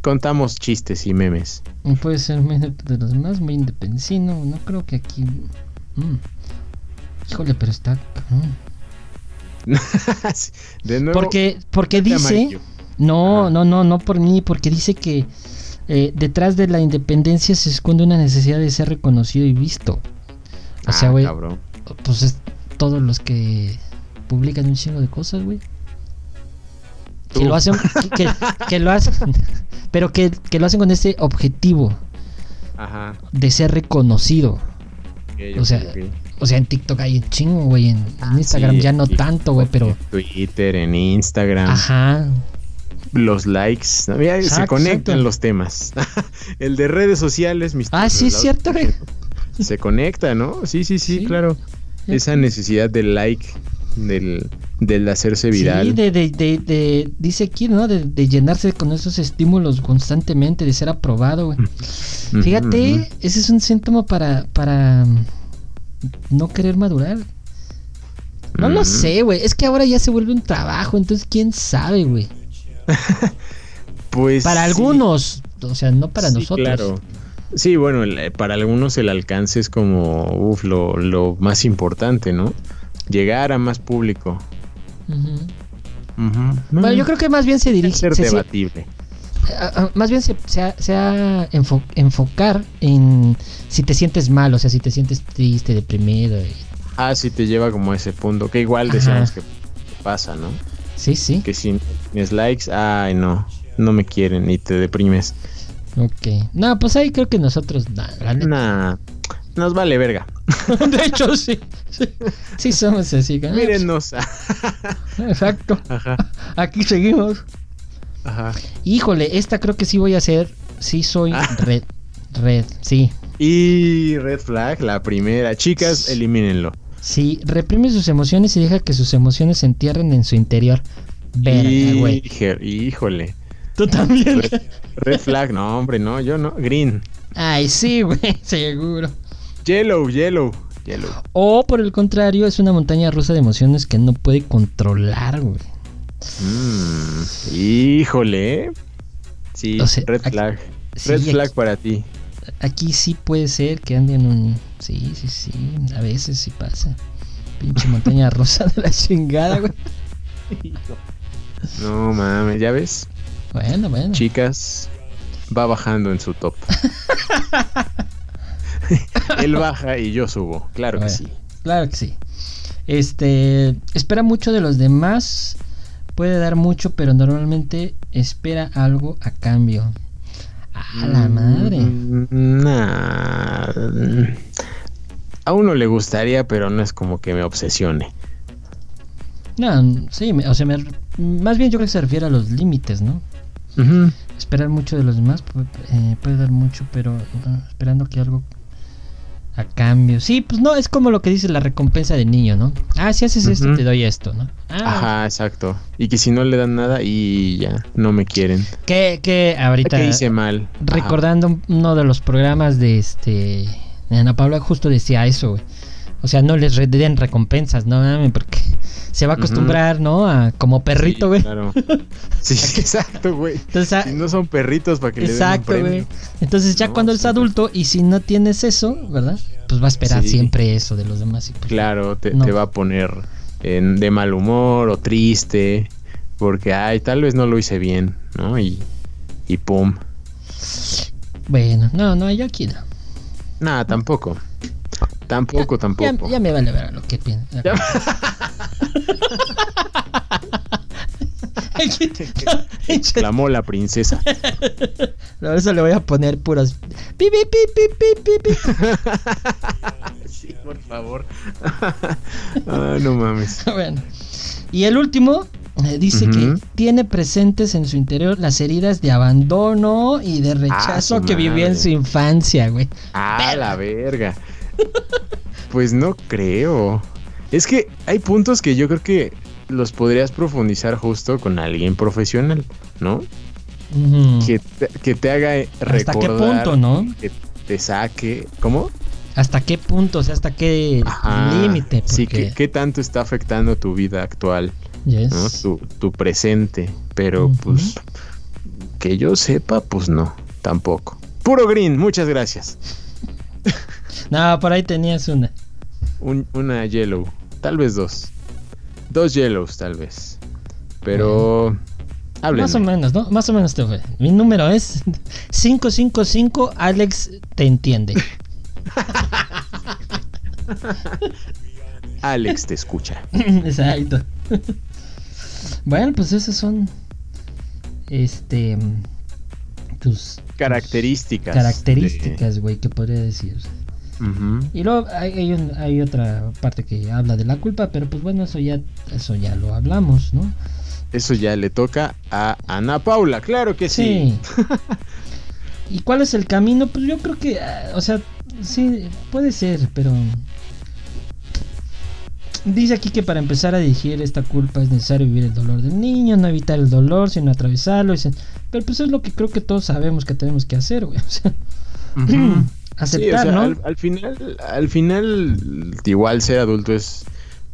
Contamos chistes y memes. Puede ser muy de los demás, muy independiente. Sí, no, no creo que aquí. mm. Híjole, pero está. <laughs> de nuevo. Porque, porque dice. amarillo. No, no, no, no por mí, porque dice que eh, detrás de la independencia se esconde una necesidad de ser reconocido y visto. O sea, Ah, güey, pues es todos los que publican un chingo de cosas, güey. Que lo hacen, que, lo hacen, pero que, que lo hacen con ese objetivo Ajá. de ser reconocido. O sea. O sea, en TikTok hay un chingo, güey. En, en Ah, Instagram sí, ya no tanto, güey, pero. En Twitter, en Instagram. Ajá. Los likes. Mira, se conectan exacto. los temas. <laughs> El de redes sociales, mis Ah, sí, es cierto, güey. <laughs> Se conecta, ¿no? Sí, sí, sí, Sí. claro. Esa necesidad del like, del, del hacerse viral. Sí, de, de, de, de- dice aquí, ¿no? De, de llenarse con esos estímulos constantemente, de ser aprobado, güey. Ujú, Fíjate, ese es un síntoma para, para mm, no querer madurar. No lo sé, güey. Es que ahora ya se vuelve un trabajo, entonces quién sabe, güey. <laughs> Pues Para sí, algunos, o sea, no para sí, nosotros. Claro. Sí, bueno, el- eh, para algunos el alcance es como uf, lo, lo más importante, ¿no? Llegar a más público. Ujú. Bueno, yo creo que más bien se dirige. ser se- se- debatible. más bien se, se ha- enfo- enfocar en si te sientes mal, o sea, si te sientes triste, deprimido. y- Ah, sí te lleva como a ese punto, que igual Ajá. decíamos que pasa, ¿no? Sí, sí. Que si tienes likes, ay no, no me quieren y te deprimes. Ok. No, pues ahí creo que nosotros. Nah, nos vale verga. <laughs> De hecho, sí. Sí, sí somos así. ¿no? Mírennos. <laughs> Exacto. Ajá, Aquí seguimos. ajá. Híjole, esta creo que sí voy a hacer. Sí soy Ah. red. Red, sí. Y red flag, la primera. Chicas, elimínenlo. Sí, reprime sus emociones y deja que sus emociones se entierren en su interior. Verga, güey. Híjole, híjole. Tú también. Red, red flag, no, hombre, no, yo no. Green. Ay, sí, güey, <laughs> seguro. Yellow, yellow, yellow. O por el contrario, es una montaña rusa de emociones que no puede controlar, güey. Mm, híjole. Sí, O sea, red aquí- flag. sí, red aquí- flag para ti. Aquí sí puede ser que ande en un. Sí, sí, sí. A veces sí pasa. Pinche <laughs> montaña rusa de la chingada, güey. No mames, ¿ya ves? Bueno, bueno. Chicas, va bajando en su top. <laughs> <laughs> Él baja y yo subo, claro que sí. Claro que sí. Este, espera mucho de los demás. Puede dar mucho, pero normalmente espera algo a cambio. A la madre. Mm, nah. A uno le gustaría, pero no es como que me obsesione. No, sí, o sea, me- más bien yo creo que se refiere a los límites, ¿no? Esperar mucho de los demás eh, puede dar mucho, pero no, esperando que algo a cambio. Sí, pues no, es como lo que dice la recompensa del niño, ¿no? Ah, si haces esto, te doy esto, ¿no? Ah, Ajá, exacto. Y que si no le dan nada y ya, no me quieren. que, que ahorita ¿Qué hice mal? Ajá. recordando uno de los programas de este de Ana Paula justo decía eso, güey. O sea, no les den recompensas, no mames, porque se va a acostumbrar, ¿no? A como perrito, Sí, güey. claro. <laughs> Sí, <laughs> exacto, güey. Entonces, ah, Si no son perritos para que Exacto, le den un güey. premio. Entonces ya No, cuando eres sí. adulto y si no tienes eso, ¿verdad? Pues va a esperar Sí. siempre eso de los demás. y pues, Claro, te, No. te va a poner en- de mal humor o triste. Porque, ay, tal vez no lo hice bien, ¿no? Y, y pum. Bueno, no, no, yo aquí no. Nada, tampoco. Tampoco, Ya, tampoco. ya me vale ver lo que piensa. Ya- <laughs> <laughs> Exclamó la princesa. Por eso le voy a poner puros. pi, pi, pi, pi, pi, pi, pi. Sí, por favor. <laughs> ah, no mames. bueno. Y el último eh, dice que tiene presentes en su interior las heridas de abandono y de rechazo su que vivió en su infancia, güey. Ah, la verga. Pues no creo. Es que hay puntos que yo creo que los podrías profundizar justo con alguien profesional, ¿no? Que te, que te haga recordar. ¿Hasta qué punto, no? Que te saque. ¿Cómo? ¿Hasta qué punto? O sea, ¿hasta qué límite? Sí, Porque- ¿qué, qué tanto está afectando tu vida actual, Yes. ¿no? Tu, tu presente. Pero pues. Que yo sepa, pues no. Tampoco. Puro green, muchas gracias. <laughs> No, por ahí tenías una. Un- una yellow, tal vez dos. Dos yellows, tal vez. Pero. Háblenme. Más o menos, ¿no? Más o menos te fue. Mi número es 555. Alex te entiende. <laughs> Alex te escucha. <laughs> Exacto. bueno, pues esas son. Este. Tus Características. características, güey, que podría decir. Y luego hay, hay, un- hay otra parte que habla de la culpa, pero pues bueno, eso ya, eso ya lo hablamos, ¿no? Eso ya le toca a Ana Paula, claro que sí. Sí. <laughs> ¿Y cuál es el camino? Pues yo creo que, ah, o sea, sí, puede ser, pero... Dice aquí que para empezar a dirigir esta culpa es necesario vivir el dolor del niño, no evitar el dolor, sino atravesarlo. Pero pues es lo que creo que todos sabemos que tenemos que hacer, güey. O sea, Ujú. <clears throat> aceptar, Sí, o sea, ¿no? al, al final, al final, igual ser adulto es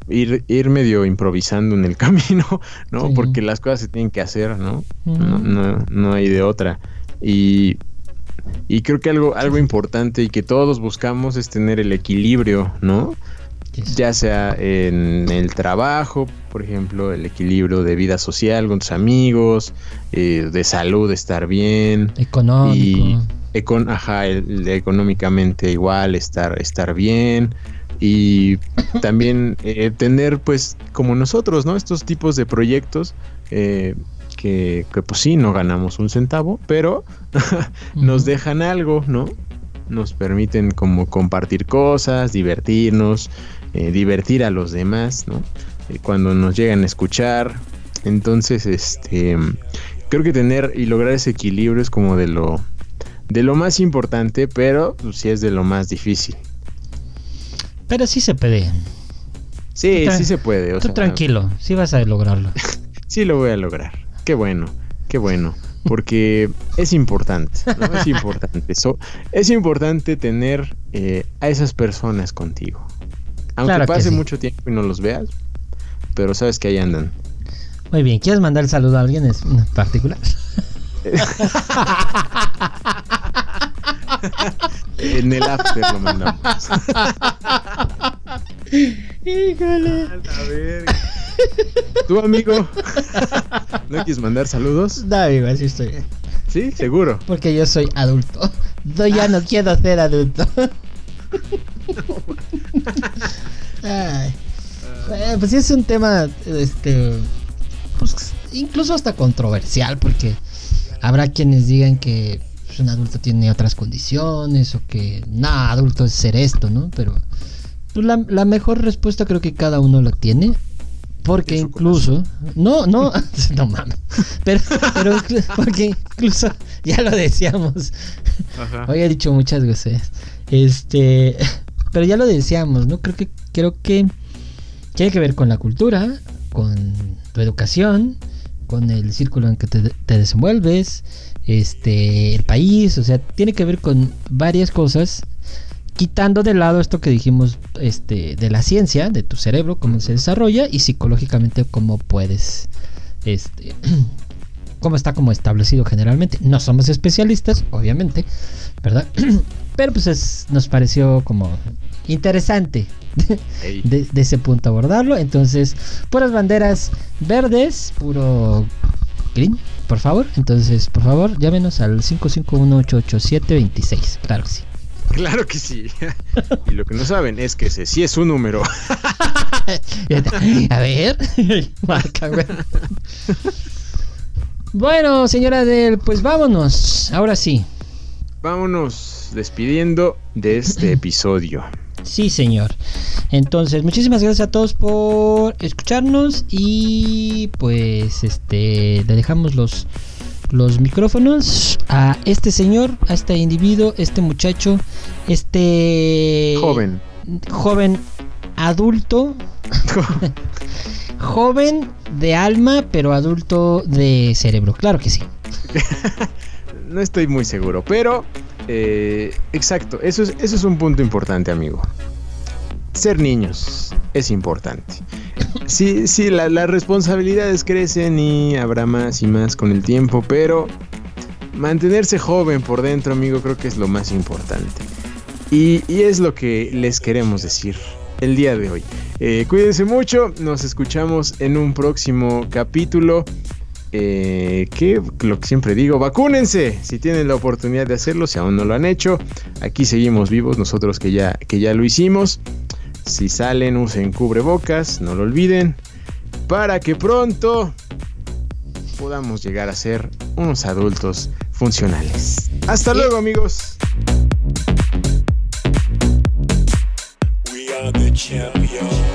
ir, ir medio improvisando en el <laughs> camino, ¿no? Sí. Porque las cosas se tienen que hacer, ¿no? No, no, no hay de otra. Y, y creo que algo, algo importante y que todos buscamos es tener el equilibrio, ¿no? Ya sea en el trabajo, por ejemplo, el equilibrio de vida social con tus amigos, eh, de salud, estar bien, Económico. y econ- ajá, el- el económicamente igual, estar, estar bien y <laughs> también eh, tener pues como nosotros, ¿no? Estos tipos de proyectos eh, que, que, pues sí, no ganamos un centavo, pero <laughs> nos dejan algo, ¿no? Nos permiten como compartir cosas, divertirnos, eh, divertir a los demás, ¿no? Eh, cuando nos llegan a escuchar. Entonces, este, creo que tener y lograr ese equilibrio es como de lo, de lo más importante, pero pues, sí es de lo más difícil. Pero sí se puede. Sí, sí se puede. O Tú sea, tranquilo, sí vas a lograrlo. <laughs> Sí lo voy a lograr. Qué bueno, qué bueno. Porque es importante, ¿no? Es <laughs> importante. So- es importante tener eh, a esas personas contigo. Aunque Claro pase sí. mucho tiempo y no los veas, pero sabes que ahí andan. Muy bien, ¿quieres mandar el saludo a alguien en particular? <laughs> En el after lo mandamos. Híjole. Tu amigo. ¿No quieres mandar saludos? No, amigo, así estoy. Sí, seguro. Porque yo soy adulto. Yo ya no quiero ser adulto. Ay. Eh, pues sí es un tema, este, pues, incluso hasta controversial, porque habrá quienes digan que pues, un adulto tiene otras condiciones o que nada, adulto es ser esto, ¿no? Pero pues, la, la mejor respuesta creo que cada uno la tiene. Porque incluso, no, no, <laughs> no mames, pero, pero porque incluso, <laughs> ya lo decíamos, Ajá. Hoy he dicho muchas veces. Este, pero ya lo decíamos, ¿no? Creo que creo que tiene que ver con la cultura, con tu educación, con el círculo en que te, te desenvuelves, este, el país, o sea, tiene que ver con varias cosas. Quitando de lado esto que dijimos este, de la ciencia, de tu cerebro, cómo se desarrolla y psicológicamente cómo puedes este, <clears throat> cómo está como establecido generalmente. No somos especialistas, obviamente, ¿verdad? <clears throat> Pero pues es- nos pareció como interesante de, de ese punto abordarlo. Entonces, puras banderas verdes, puro green, por favor. Entonces, por favor, llámenos al 551-887-26. Claro que sí. Claro que sí. <laughs> y lo que no saben es que ese sí es un número. <laughs> A ver, <laughs> marca, güey. Bueno, señora Del, pues vámonos. Ahora sí. Vámonos despidiendo de este episodio. Sí, señor. Entonces, muchísimas gracias a todos por escucharnos y pues este le dejamos los los micrófonos a este señor, a este individuo, este muchacho, este Joven. joven adulto, <laughs> joven de alma, pero adulto de cerebro. Claro que sí. <laughs> No estoy muy seguro, pero eh, exacto, eso es, eso es un punto importante, amigo. Ser niños es importante. Sí, sí, la- las responsabilidades crecen y habrá más y más con el tiempo, pero mantenerse joven por dentro, amigo, creo que es lo más importante. Y, y es lo que les queremos decir el día de hoy. Eh, cuídense mucho, nos escuchamos en un próximo capítulo. Eh, que lo que siempre digo, vacúnense si tienen la oportunidad de hacerlo, si aún no lo han hecho. Aquí seguimos vivos, nosotros que ya, que ya lo hicimos. Si salen, usen cubrebocas, no lo olviden. Para que pronto podamos llegar a ser unos adultos funcionales. Hasta luego, amigos. We are the